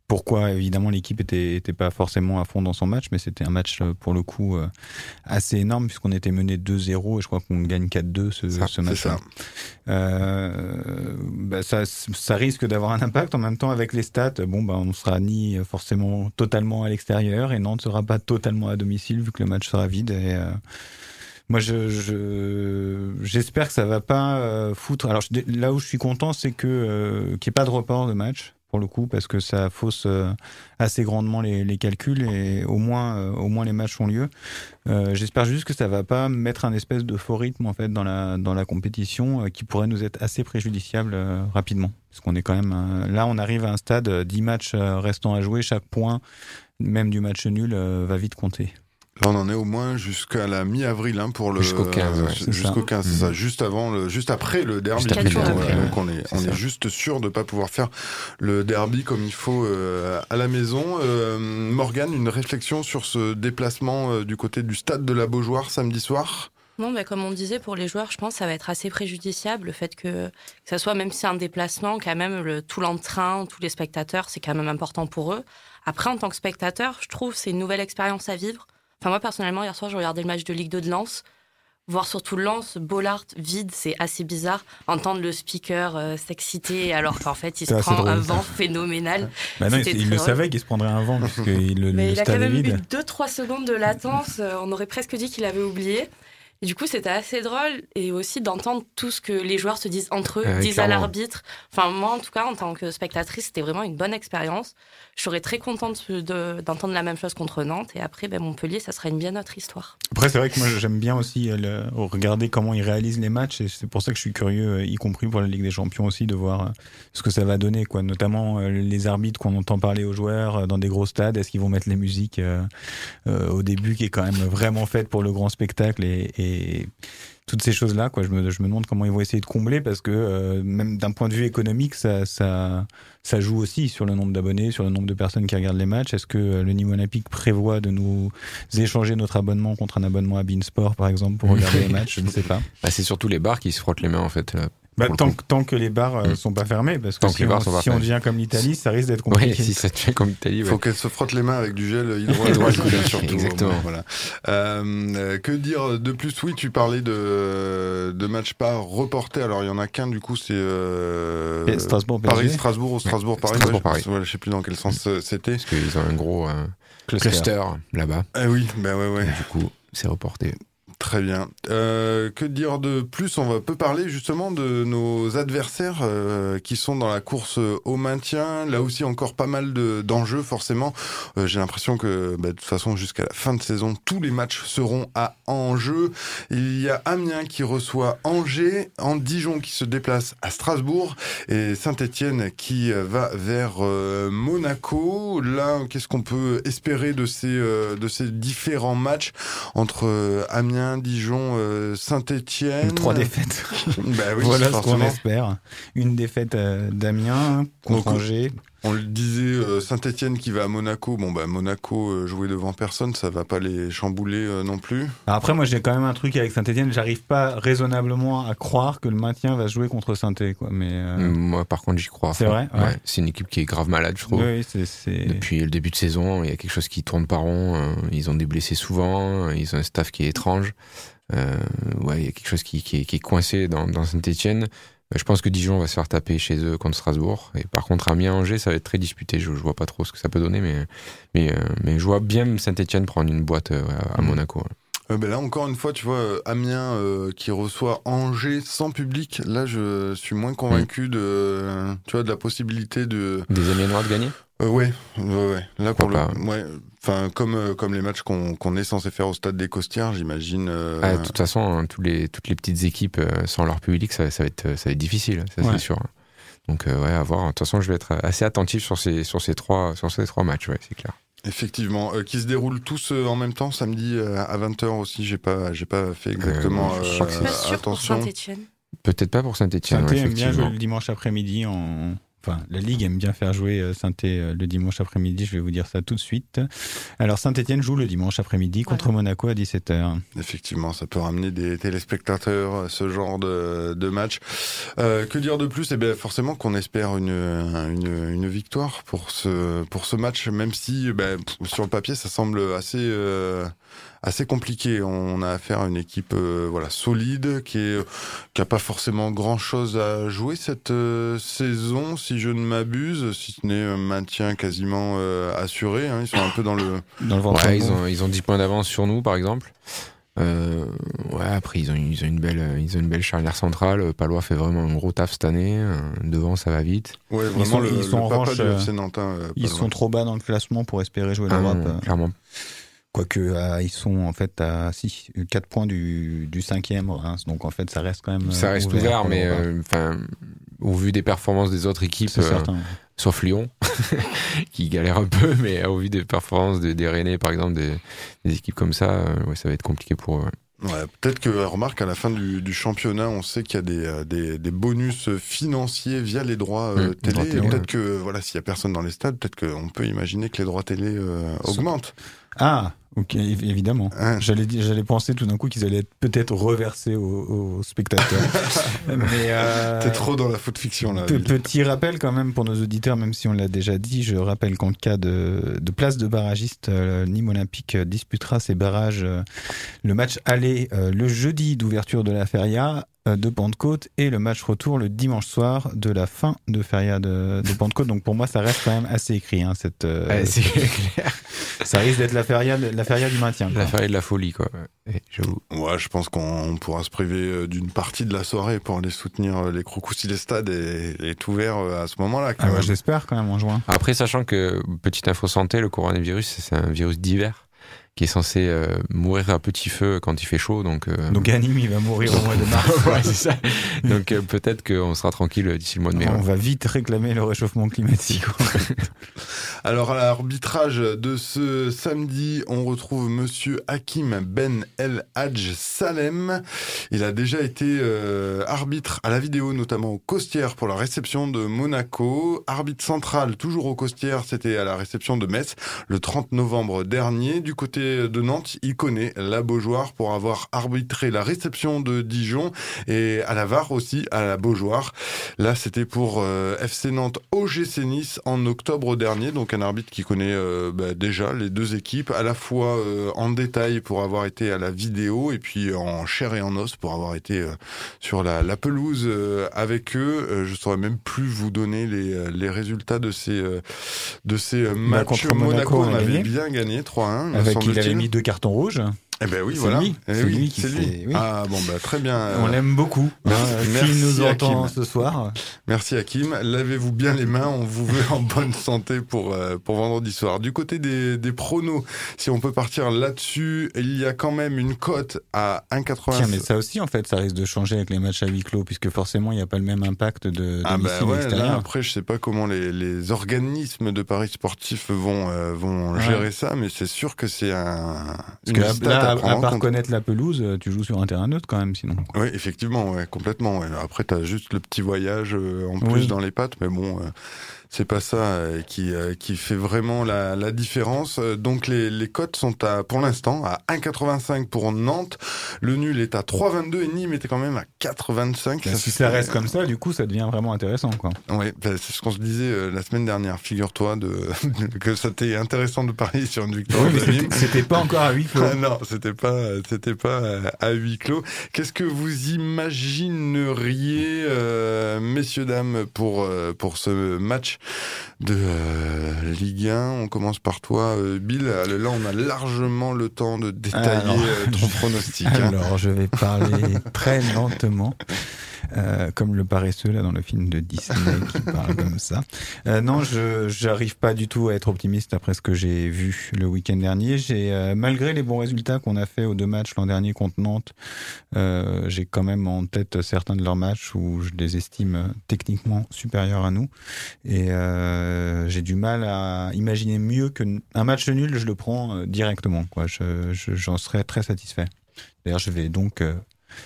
pourquoi évidemment l'équipe était, était pas forcément à fond dans son match, mais c'était un match euh, pour le coup assez énorme puisqu'on était mené 2-0 et je crois qu'on gagne 4-2 ce, ce match-là. Bah, ça, ça, risque d'avoir un impact. En même temps, avec les stats, bon, bah, on sera ni forcément totalement à l'extérieur et Nantes ne sera pas totalement à domicile vu que le match sera vide. Et, moi, je, j'espère que ça va pas euh, foutre. Alors là où je suis content, c'est que euh, qu'il n'y ait pas de report de match pour le coup, parce que ça fausse euh, assez grandement les, les, calculs et au moins, au moins les matchs ont lieu. J'espère juste que ça va pas mettre un espèce de faux rythme en fait dans la dans la compétition qui pourrait nous être assez préjudiciable rapidement, parce qu'on est quand même là, on arrive à un stade 10 matchs restants à jouer, chaque point, même du match nul, va vite compter. Là, on en est au moins jusqu'à la mi-avril hein, pour le jusqu'au 15, ouais, jusqu'au 15, c'est ça, mm. juste avant le, juste après le derby. Juste après, donc on est, on est juste sûr de pas pouvoir faire le derby comme il faut euh, à la maison. Euh, Morgane, une réflexion sur ce déplacement euh, du côté du stade de la Beaujoire samedi soir? Non, mais comme on disait, pour les joueurs, je pense que ça va être assez préjudiciable. Le fait que, que ça soit, même si c'est un déplacement, quand même, le, tout l'entrain, tous les spectateurs, c'est quand même important pour eux. Après, en tant que spectateur, je trouve c'est une nouvelle expérience à vivre. Enfin, moi, personnellement, hier soir, j'ai regardé le match de Ligue 2 de Lens. Voir surtout Lens, Bollard vide, c'est assez bizarre. Entendre le speaker euh, s'exciter alors qu'en fait, il se prend un vent phénoménal. Bah non, il, le savait qu'il se prendrait un vent parce il, le, Mais il a quand même eu 2-3 secondes de latence. Euh, on aurait presque dit qu'il avait oublié. Et du coup, c'était assez drôle et aussi d'entendre tout ce que les joueurs se disent entre eux, oui, disent à l'arbitre. Enfin, moi, en tout cas, en tant que spectatrice, c'était vraiment une bonne expérience. Je serais très contente de- d'entendre la même chose contre Nantes. Et après, ben, Montpellier, ça sera une bien autre histoire. Après, c'est vrai que moi, j'aime bien aussi euh, le- regarder comment ils réalisent les matchs, et c'est pour ça que je suis curieux, euh, y compris pour la Ligue des Champions aussi, de voir euh, ce que ça va donner, quoi. Notamment euh, les arbitres qu'on entend parler aux joueurs euh, dans des gros stades. Est-ce qu'ils vont mettre les musiques euh, euh, au début, qui est quand même vraiment faite pour le grand spectacle et, et les toutes ces choses-là. Quoi. Je, me, je me demande comment ils vont essayer de combler parce que euh, même d'un point de vue économique, ça, ça, ça joue aussi sur le nombre d'abonnés, sur le nombre de personnes qui regardent les matchs. Est-ce que euh, le Nîmes Olympique prévoit de nous échanger notre abonnement contre un abonnement à Beansport, par exemple, pour regarder les matchs? Je ne sais pas. Bah, c'est surtout les bars qui se frottent les mains, en fait. Là. Bah, tant, tant, que les bars euh, sont pas fermés, parce que Tant si, que les bars on, sont pas si on fermés. devient comme l'Italie, ça risque d'être compliqué. Ouais, si ça devient comme l'Italie, Il ouais. faut qu'elle se frotte les mains avec du gel hydroalcoolique surtout. Exactement. Voilà. Euh, euh, que dire de plus? Oui, tu parlais de, de matchs pas reportés. Alors il y en a qu'un du coup, c'est euh, Strasbourg, PSG. Paris, Strasbourg ou Strasbourg, Ouais, Paris. Strasbourg, ouais, je, Paris. ouais, je sais plus dans quel sens euh, c'était. Parce qu'ils ont un gros euh, Cluster. cluster, là-bas. Ah oui, bah ouais, ouais. Et du coup, c'est reporté. Très bien. Euh, que dire de plus? On va peu parler justement de nos adversaires euh, qui sont dans la course au maintien. Là aussi, encore pas mal de- d'enjeux forcément. Euh, J'ai l'impression que bah, de toute façon, jusqu'à la fin de saison, tous les matchs seront à enjeu. Il y a Amiens qui reçoit Angers, en Dijon qui se déplace à Strasbourg et Saint-Étienne qui va vers euh, Monaco. Là, qu'est-ce qu'on peut espérer de ces euh, de ces différents matchs entre euh, Amiens, Dijon, euh, Saint-Étienne Trois défaites. bah oui, voilà ce qu'on espère. Une défaite euh, d'Amiens contre Angers. On le disait, euh, Saint-Étienne qui va à Monaco. Bon, bah Monaco euh, jouer devant personne, ça va pas les chambouler euh, non plus. Après, moi, j'ai quand même un truc avec Saint-Etienne. J'arrive pas raisonnablement à croire que le maintien va se jouer contre Saint-Etienne, quoi. Mais euh, Moi, par contre, j'y crois. C'est vrai Ouais. Ouais. C'est une équipe qui est grave malade, je trouve. oui, c'est, c'est... Depuis le début de saison, il y a quelque chose qui tourne pas rond. Ils ont des blessés souvent. Ils ont un staff qui est étrange. Euh, ouais, il y a quelque chose qui, qui est, qui est coincé dans, dans Saint-Etienne. Je pense que Dijon va se faire taper chez eux contre Strasbourg. Et par contre, Amiens-Angers, ça va être très disputé. Je, je vois pas trop ce que ça peut donner, mais, mais, euh, mais je vois bien Saint-Etienne prendre une boîte euh, à, à Monaco. Euh, ben là, encore une fois, tu vois, euh, Amiens euh, qui reçoit Angers sans public. Là, je suis moins convaincu de, euh, tu vois, de la possibilité de. Des Amiennois de gagner? Euh, ouais, ouais, ouais. Là, pour Pourquoi le, ouais. Enfin, comme euh, comme les matchs qu'on est censé faire au stade des Costières, j'imagine. euh, Ah, de toute façon, hein, tous les, toutes les petites équipes sans leur public, ça, ça va, être, ça va être difficile, ça Ouais. c'est sûr. Donc, ouais, à voir. De toute façon, je vais être assez attentif sur ces, sur ces, trois, sur ces trois matchs, ouais, c'est clair. Effectivement, euh, qui se déroulent tous euh, en même temps samedi euh, à 20h aussi. J'ai pas, j'ai pas fait exactement Euh, je crois que c'est- euh, Pas sûr pour attention. Saint-Etienne. Peut-être pas pour Saint-Etienne. Saint-Etienne aime bien jouer le dimanche après-midi en. Enfin, la Ligue aime bien faire jouer euh, Saint-Etienne euh, le dimanche après-midi, je vais vous dire ça tout de suite. Alors, Saint-Etienne joue le dimanche après-midi contre Monaco à 17h. Effectivement, ça peut ramener des téléspectateurs, euh, ce genre de, de match. Euh, que dire de plus? Eh bien, forcément qu'on espère une, une, une victoire pour ce, pour ce match, même si ben, sur le papier, ça semble assez, euh, assez compliqué. On a affaire à une équipe euh, voilà, solide, qui est, qui a pas forcément grand-chose à jouer cette euh, saison, si je ne m'abuse, si ce n'est un maintien quasiment euh, assuré. hein. Ils sont un peu dans le... Dans le ventre Ouais, ils ont, ils ont 10 points d'avance sur nous, par exemple. Euh, ouais, après, ils ont, ils, ont une belle, ils ont une belle charnière centrale. Palois fait vraiment un gros taf cette année. Euh, Devant, ça va vite. Ouais, Ils sont, le, ils sont le en papa revanche, du euh, FC Nantin. euh, ils pas sont loin. trop bas dans le classement pour espérer jouer Ah l'Europe. euh. clairement. Quoique, ah, ils sont en fait à 6, 4 points du, du cinquième Reims. Donc en fait, ça reste quand même. Ça euh, reste ouvert, mais euh, enfin, au vu des performances des autres équipes, euh, sauf Lyon, qui galère un peu, mais au vu des performances des, des Rennais, par exemple, des, des équipes comme ça, euh, ouais, ça va être compliqué pour eux. ouais. Ouais, peut-être que, remarque, à la fin du, du championnat, on sait qu'il y a des, euh, des, des bonus financiers via les droits euh, Mmh, télé. peut-être ouais. que, voilà, s'il y a personne dans les stades, peut-être qu'on peut imaginer que les droits télé euh, augmentent. Ah, ok, évi- évidemment. Hein. J'allais j'allais penser tout d'un coup qu'ils allaient être peut-être reversés aux, aux spectateurs. mais euh, T'es trop dans la faute fiction, là. Pe-. Petit rappel quand même pour nos auditeurs, même si on l'a déjà dit, je rappelle qu'en cas de, de place de barragiste, euh, Nîmes Olympique euh, disputera ses barrages, euh, le match aller euh, le jeudi d'ouverture de la feria de Pentecôte et le match retour le dimanche soir de la fin de feria de, de Pentecôte. Donc pour moi, ça reste quand même assez écrit. Hein, cette, euh, Ouais, c'est clair. ça risque d'être la feria, la feria du maintien. quoi. La ferie de la folie, quoi. Ouais, J'avoue. Ouais, je pense qu'on pourra se priver euh, d'une partie de la soirée pour aller soutenir euh, les Crocous si les stades est, est ouvert euh, à ce moment-là. quand Ah, bah. J'espère quand même en juin. Après, sachant que, petite info santé, le coronavirus, c'est un virus divers qui est censé euh, mourir à petit feu quand il fait chaud. Donc, euh, Donc Anim, il va mourir au mois de mars. ouais, c'est ça. Donc euh, peut-être qu'on sera tranquille d'ici le mois de mai. On ouais. va vite réclamer le réchauffement climatique. Alors à l'arbitrage de ce samedi, on retrouve monsieur Hakim Ben El Hadj Salem. Il a déjà été euh, arbitre à la vidéo, notamment au Costières pour la réception de Monaco. Arbitre central, toujours au Costières, c'était à la réception de Metz le 30 novembre dernier. Du côté de Nantes, il connaît la Beaujoire pour avoir arbitré la réception de Dijon et à la VAR aussi à la Beaujoire. Là, c'était pour euh, FC Nantes OGC Nice en octobre dernier. Donc un arbitre qui connaît euh, bah, déjà les deux équipes, à la fois euh, en détail pour avoir été à la vidéo et puis en chair et en os pour avoir été sur la, la pelouse avec eux. Je saurais même plus vous donner les, les résultats de ces, de ces Bah, matchs. contre Monaco, on avait bien gagné 3-1. me Avec il semble-t-il. Avait mis deux cartons rouges. Eh ben oui, C'est voilà. lui. Eh C'est oui, lui qui lui. oui. Ah bon, bah très bien. On Euh, l'aime beaucoup. Merci, hein, merci S'il nous entend Hakim. ce soir. Merci Hakim. Lavez-vous bien les mains. On vous veut en bonne santé pour euh, pour vendredi soir. Du côté des, des pronos, si on peut partir là-dessus, il y a quand même une cote à 1,80. Tiens, mais ça aussi, en fait, ça risque de changer avec les matchs à huis clos, puisque forcément, il n'y a pas le même impact de Ah bah ouais, là après je sais pas comment les, les organismes de paris sportifs vont euh, vont Ouais. gérer ça, mais c'est sûr que c'est un Parce une que là, stat là, à part compte. connaître la pelouse, euh, tu joues sur un terrain neutre quand même, sinon. Oui, effectivement, ouais, complètement. Ouais. Après, t'as juste le petit voyage euh, en plus Oui. dans les pattes, mais bon, euh, c'est pas ça euh, qui euh, qui fait vraiment la, la différence. Euh, Donc les les cotes sont à pour l'instant à 1,85 pour Nantes. Le nul est à 3,22 et Nîmes était quand même à 4,25. Bah, si ça reste comme ça, du coup, ça devient vraiment intéressant, quoi. Oui, bah, c'est ce qu'on se disait la semaine dernière. Figure-toi de que c'était intéressant de parier sur une victoire Oui, c'était- pas encore à huis clos. Ah non, c'était pas, c'était pas à huis clos. Qu'est-ce que vous imagineriez, euh, messieurs dames, pour pour ce match de euh, Ligue 1 On commence par toi, euh, Bill. Là, on a largement le temps de détailler Alors- euh, ton pronostic. hein. Alors, je vais parler très lentement, euh, comme le paresseux là dans le film de Disney qui parle comme ça. Euh, non, je j'arrive pas du tout à être optimiste après ce que j'ai vu le week-end dernier. J'ai euh, malgré les bons résultats qu'on a fait aux deux matchs l'an dernier contre Nantes, j'ai quand même en tête certains de leurs matchs où je les estime techniquement supérieurs à nous et j'ai du mal à imaginer mieux que un match nul. Je le prends directement, quoi. Je je- j'en serais très satisfait. D'ailleurs, je vais donc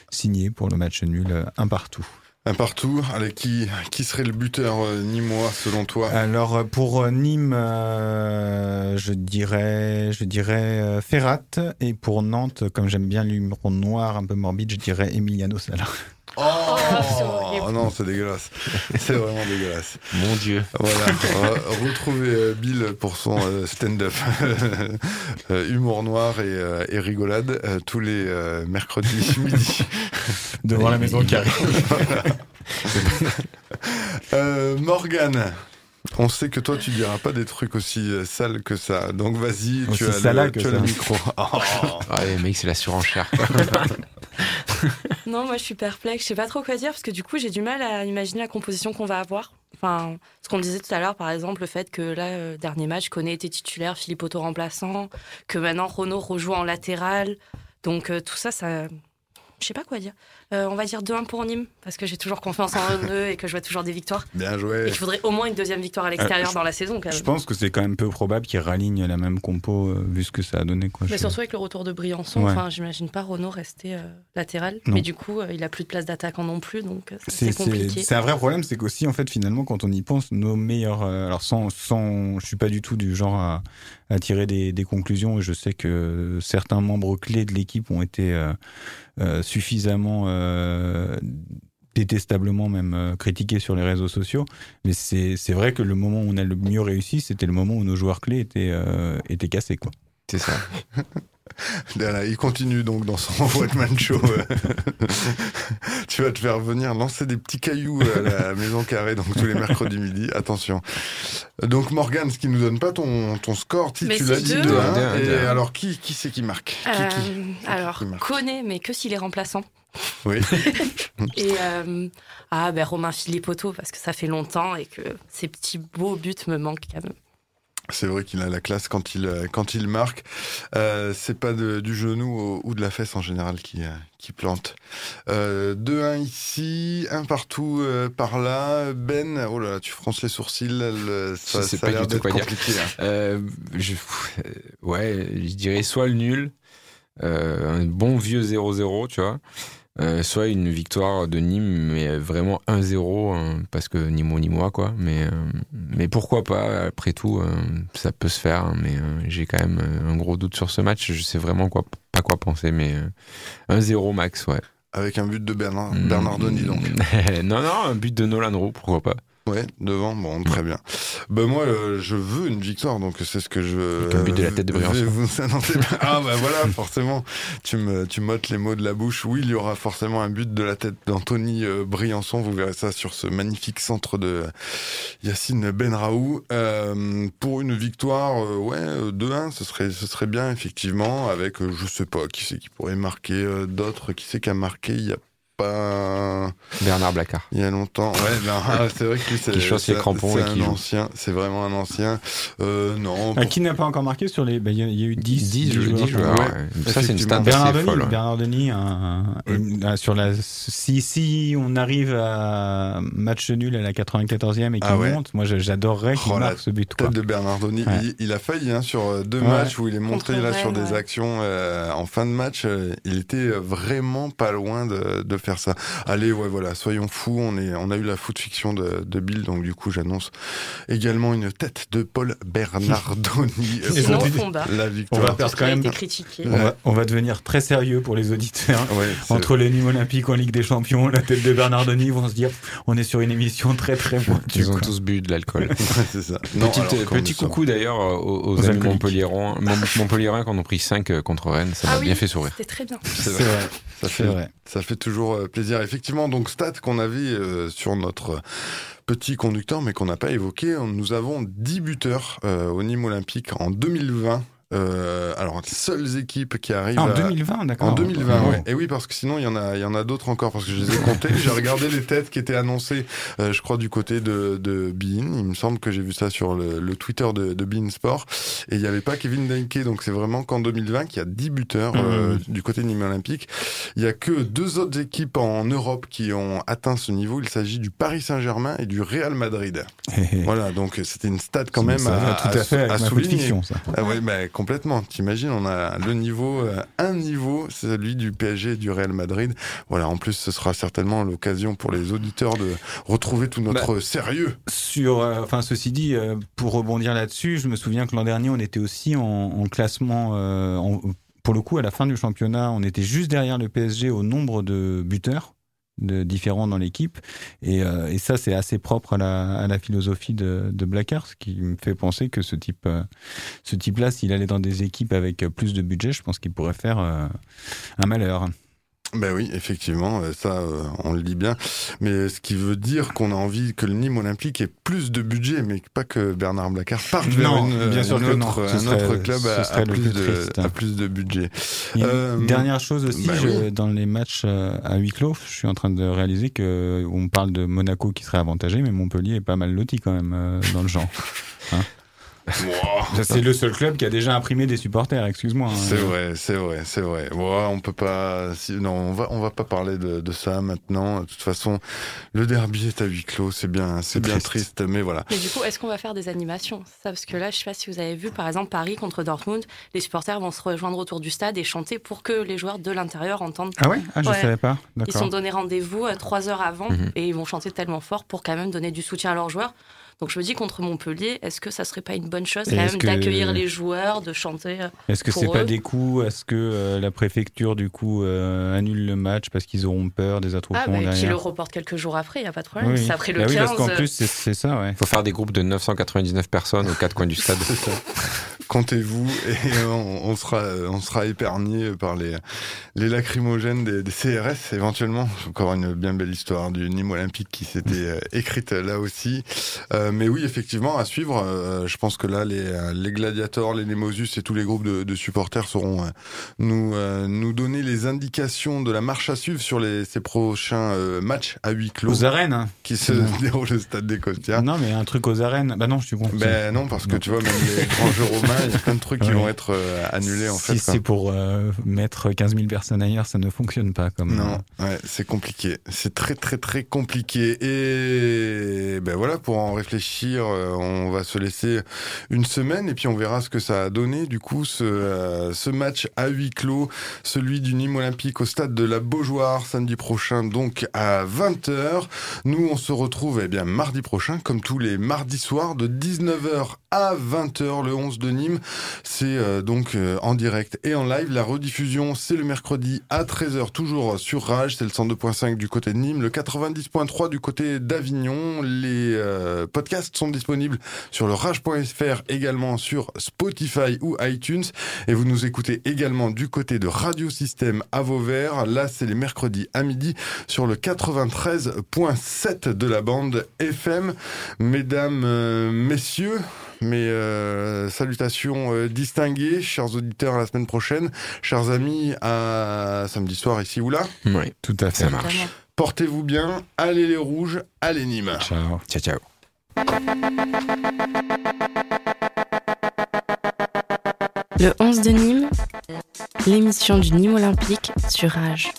signer pour le match nul euh, un partout. Un partout. Allez, qui qui serait le buteur euh, nîmois selon toi? Alors euh, pour euh, Nîmes, euh, je dirais, je dirais euh, Ferrat et pour Nantes, comme j'aime bien l'humour noir un peu morbide, je dirais Emiliano Sala. Oh, non, c'est dégueulasse. C'est vraiment dégueulasse. Mon Dieu. Voilà. On va retrouver euh, Bill pour son euh, stand-up. Euh, humour noir et, euh, et rigolade euh, tous les euh, mercredis midi. Devant la maison carrée. Voilà. Euh, Morgane. On sait que toi, tu diras pas des trucs aussi euh, sales que ça. Donc vas-y, tu as, le, que tu as ça. le micro. Oh. Ouais, mec, c'est la surenchère. Non, moi je suis perplexe, je sais pas trop quoi dire parce que du coup j'ai du mal à imaginer la composition qu'on va avoir. Enfin, ce qu'on disait tout à l'heure, par exemple, le fait que là, euh, dernier match, Koné était titulaire, Philippe Otto remplaçant, que maintenant Renault rejoue en latéral. Donc euh, tout ça, ça. Je sais pas quoi dire. Euh, on va dire 2-1 pour Nîmes, parce que j'ai toujours confiance en eux et que je vois toujours des victoires. Bien joué. Et je voudrais au moins une deuxième victoire à l'extérieur Euh, je- dans la saison. Quand même. Je pense que c'est quand même peu probable qu'ils ralignent la même compo euh, vu ce que ça a donné. Quoi. Mais surtout avec le retour de Briançon, Ouais. enfin, j'imagine pas Renault rester euh, latéral. Non. Mais du coup, euh, il a plus de place d'attaquant non plus, donc c'est compliqué. c'est un vrai problème, c'est qu'aussi en fait finalement quand on y pense, nos meilleurs, euh, alors sans, sans, je suis pas du tout du genre à, à tirer des, des conclusions et je sais que certains membres clés de l'équipe ont été suffisamment euh, détestablement même euh, critiqués sur les réseaux sociaux, mais c'est c'est vrai que le moment où on a le mieux réussi, c'était le moment où nos joueurs clés étaient euh, étaient cassés quoi. C'est ça. Voilà, il continue donc dans son one-man show. tu vas te faire venir lancer des petits cailloux à la maison carrée donc tous les mercredis midi. Attention. Donc Morgane, ce qui nous donne pas ton, ton score, si Mais tu l'as dit deux. de Deux, un. deux, Et alors qui qui c'est qui marque? Qui, Euh, qui alors, qui marque? connaît, mais que s'il est remplaçant. Oui. Et euh, ah, ben Romain Philippe Otto, parce que ça fait longtemps et que ces petits beaux buts me manquent quand même. C'est vrai qu'il a la classe quand il, quand il marque. Euh, c'est pas de, du genou ou de la fesse en général qui, qui plante. Euh, 2-1 ici, un partout euh, par là. Ben, oh là là, tu fronces les sourcils. Le, ça, je sais ça pas a du tout quoi dire. compliqué. là. Euh, je, ouais, je dirais soit le nul, euh, un bon vieux 0-0, tu vois. Euh, soit une victoire de Nîmes, mais vraiment 1-0, hein, parce que ni moi ni moi, quoi. Mais, euh, mais pourquoi pas, après tout, euh, ça peut se faire. hein, mais j'ai quand même un gros doute sur ce match. Je sais vraiment quoi, pas quoi penser, mais euh, 1-0 max, ouais. Avec un but de Bernard, Bernard Denis, donc. non, non, un but de Nolan Roux, pourquoi pas. Ouais, devant, bon, très bien. Ben moi, euh, je veux une victoire, donc c'est ce que je un but de la tête de Briançon. vous annoncer. ah bah voilà, forcément, tu me tu m'ôtes les mots de la bouche. Oui, il y aura forcément un but de la tête d'Anthony euh, Briançon. Vous verrez ça sur ce magnifique centre de Yacine Benraou. Euh, pour une victoire, euh, ouais, euh, 2-1, ce serait ce serait bien effectivement. Avec, euh, je sais pas, qui c'est qui pourrait marquer euh, d'autres, qui c'est qui a marqué. Il y a pas Bernard Blacard. il y a longtemps. Ouais, ben, ah, c'est vrai que c'est Qui chausse les crampons c'est et qui un joue. ancien. C'est vraiment un ancien. Euh, non. Ah, qui n'a pas encore marqué sur les. bah, Il y, a- il y a eu 10, 10 joueurs, joueurs. ouais. Ça, c'est une stat Bernard assez Denis, folle, ouais. Bernard Denis, un- un- un- sur la, si, si on arrive à match nul à la 94e et qu'il Ah ouais. monte, moi j'adorerais qu'il Oh, marque ce but. quoi. Tête de Bernard Denis. Ouais. Il, il a failli hein, sur euh, deux Ouais. matchs où il est montré là sur des actions euh, en fin de match. euh, il était vraiment pas loin de, de faire ça. Allez, ouais, voilà, soyons fous. On est, on a eu la foot fiction de, de Bill, donc du coup, j'annonce également une tête de Paul Bernardoni Et pour Fonda. la On victoire. va perdre quand même. On va, on va devenir très sérieux pour les auditeurs. Entre les Nîmes Olympiques en Ligue des Champions, la tête de Bernard Denis vont se dire on est sur une émission très très pointue. Ils ont quoi. tous bu de l'alcool. c'est ça. Petit, alors, quand petit nous sommes- coucou d'ailleurs aux, aux Aux amis. Montpelliérains, Mont- Montpelliérains qui en ont pris 5 contre Rennes. Ça Ah m'a oui, bien fait sourire. C'était très bien. C'est vrai. vrai. Ça fait, vrai. ça fait toujours euh, plaisir. Effectivement, donc stat qu'on avait euh, sur notre petit conducteur, mais qu'on n'a pas évoqué. Nous avons 10 buteurs euh, au Nîmes Olympique en 2020. Euh, alors, les seules équipes qui arrivent Ah, en à- 2020, d'accord. En 2020, Ouais. ouais. Et oui, parce que sinon, il y en a, il y en a d'autres encore, parce que je les ai comptés. J'ai regardé les têtes qui étaient annoncées, euh, je crois, du côté de, de Bein. Il me semble que j'ai vu ça sur le, le Twitter de, de Bein Sport. Et il n'y avait pas Kevin Denke, donc c'est vraiment qu'en 2020 qu'il y a 10 buteurs euh, du côté de Nîmes Olympique. Il y a que deux autres équipes en Europe qui ont atteint ce niveau. Il s'agit du Paris Saint-Germain et du Real Madrid. voilà, donc c'était une stat quand même à, à ma foot souligner. fiction, ça. Ah ouais, bah, complètement. T'imagines, on a le niveau, euh, un niveau, c'est celui du PSG et du Real Madrid. Voilà, en plus, ce sera certainement l'occasion pour les auditeurs de retrouver tout notre Bah, sérieux. Sur, euh, enfin, ceci dit, euh, pour rebondir là-dessus, je me souviens que l'an dernier, on était aussi en, en classement. euh, en- pour le coup, à la fin du championnat, on était juste derrière le PSG au nombre de buteurs de différents dans l'équipe. Et, euh, et ça c'est assez propre à la, philosophie de, Blackard ce qui me fait penser que ce type euh, là s'il allait dans des équipes avec plus de budget je pense qu'il pourrait faire euh, un malheur Ben oui, effectivement, euh, ça, euh, on le dit bien. Mais ce qui veut dire qu'on a envie que le Nîmes Olympique ait plus de budget, mais pas que Bernard Blacard parte vers Non, une, bien sûr une que non. autre, Ce un serait- autre club à, à plus de, triste. à plus de budget. Euh, une dernière chose aussi, bah je- oui. dans les matchs euh, à huis clos, je suis en train de réaliser que on parle de Monaco qui serait avantagé, mais Montpellier est pas mal loti quand même euh, dans le genre. Hein c'est le seul club qui a déjà imprimé des supporters, excuse-moi. hein. C'est vrai, c'est vrai, c'est vrai. On peut pas. si- non, on va, on va pas parler de, de ça maintenant. De toute façon, le derby est à huis clos. C'est bien, c'est bien triste, mais voilà. Mais du coup, est-ce qu'on va faire des animations? Ça, parce que là, je sais pas si vous avez vu, par exemple, Paris contre Dortmund, les supporters vont se rejoindre autour du stade et chanter pour que les joueurs de l'intérieur entendent. Ah ouais? Ah, je savais pas. Ils sont donnés rendez-vous euh, trois heures avant Mhm. et ils vont chanter tellement fort pour quand même donner du soutien à leurs joueurs. Donc je me dis contre Montpellier, est-ce que ça serait pas une bonne chose quand même que- d'accueillir les joueurs, de chanter euh, Est-ce que c'est pas des coups Est-ce que euh, la préfecture du coup euh, annule le match parce qu'ils auront peur des attroupements Ah, mais derrière qui le reporte quelques jours après, il n'y a pas de problème. Oui, C'est après le Bah 15. oui, parce qu'en plus c'est c'est ça, ouais. Il faut faire des groupes de 999 personnes aux quatre coins du stade. Comptez-vous et on, on sera, on sera épargné par les, les lacrymogènes des, des CRS éventuellement. Encore une bien belle histoire du Nîmes Olympique qui s'était euh, écrite là aussi. Euh, mais oui, effectivement, à suivre. Euh, je pense que là, les, les Gladiators, les Nemosus et tous les groupes de, de supporters sauront euh, nous euh, nous donner les indications de la marche à suivre sur les, ces prochains euh, matchs à huis clos. Aux arènes. hein. Qui se déroulent au stade des Costières. Non, mais un truc aux arènes. Bah non, je suis con. Ben non, parce que tu vois, même les grands jeux romains, il y a plein de trucs qui Ouais. vont être euh, annulés en fait. Si c'est pour euh, mettre 15 000 personnes ailleurs, ça ne fonctionne pas comme. Non, ouais, c'est compliqué. C'est très très très compliqué. Et ben voilà, pour en réfléchir, euh, on va se laisser une semaine et puis on verra ce que ça a donné. Du coup, ce, euh, ce match à huis clos, celui du Nîmes Olympique au stade de la Beaujoire samedi prochain, donc à 20h. Nous, on se retrouve eh bien mardi prochain, comme tous les mardis soirs, de 19h à 20h, le 11 de Nîmes. C'est euh, donc euh, en direct et en live. La rediffusion, c'est le mercredi à 13h, toujours sur Rage. C'est le 102.5 du côté de Nîmes, le 90.3 du côté d'Avignon. Les euh, podcasts sont disponibles sur le rage.fr, également sur Spotify ou iTunes. Et vous nous écoutez également du côté de Radio Système à Vauvert. Là, c'est les mercredis à midi sur le 93.7 de la bande FM. Mesdames, messieurs, mes euh, salutations euh, distinguées, chers auditeurs, à la semaine prochaine, chers amis, à samedi soir ici ou là. Oui, tout à fait. Ça marche. Portez-vous bien, allez les rouges, allez Nîmes. Ciao. Ciao, ciao. Le 11 de Nîmes, l'émission du Nîmes Olympique sur Rage.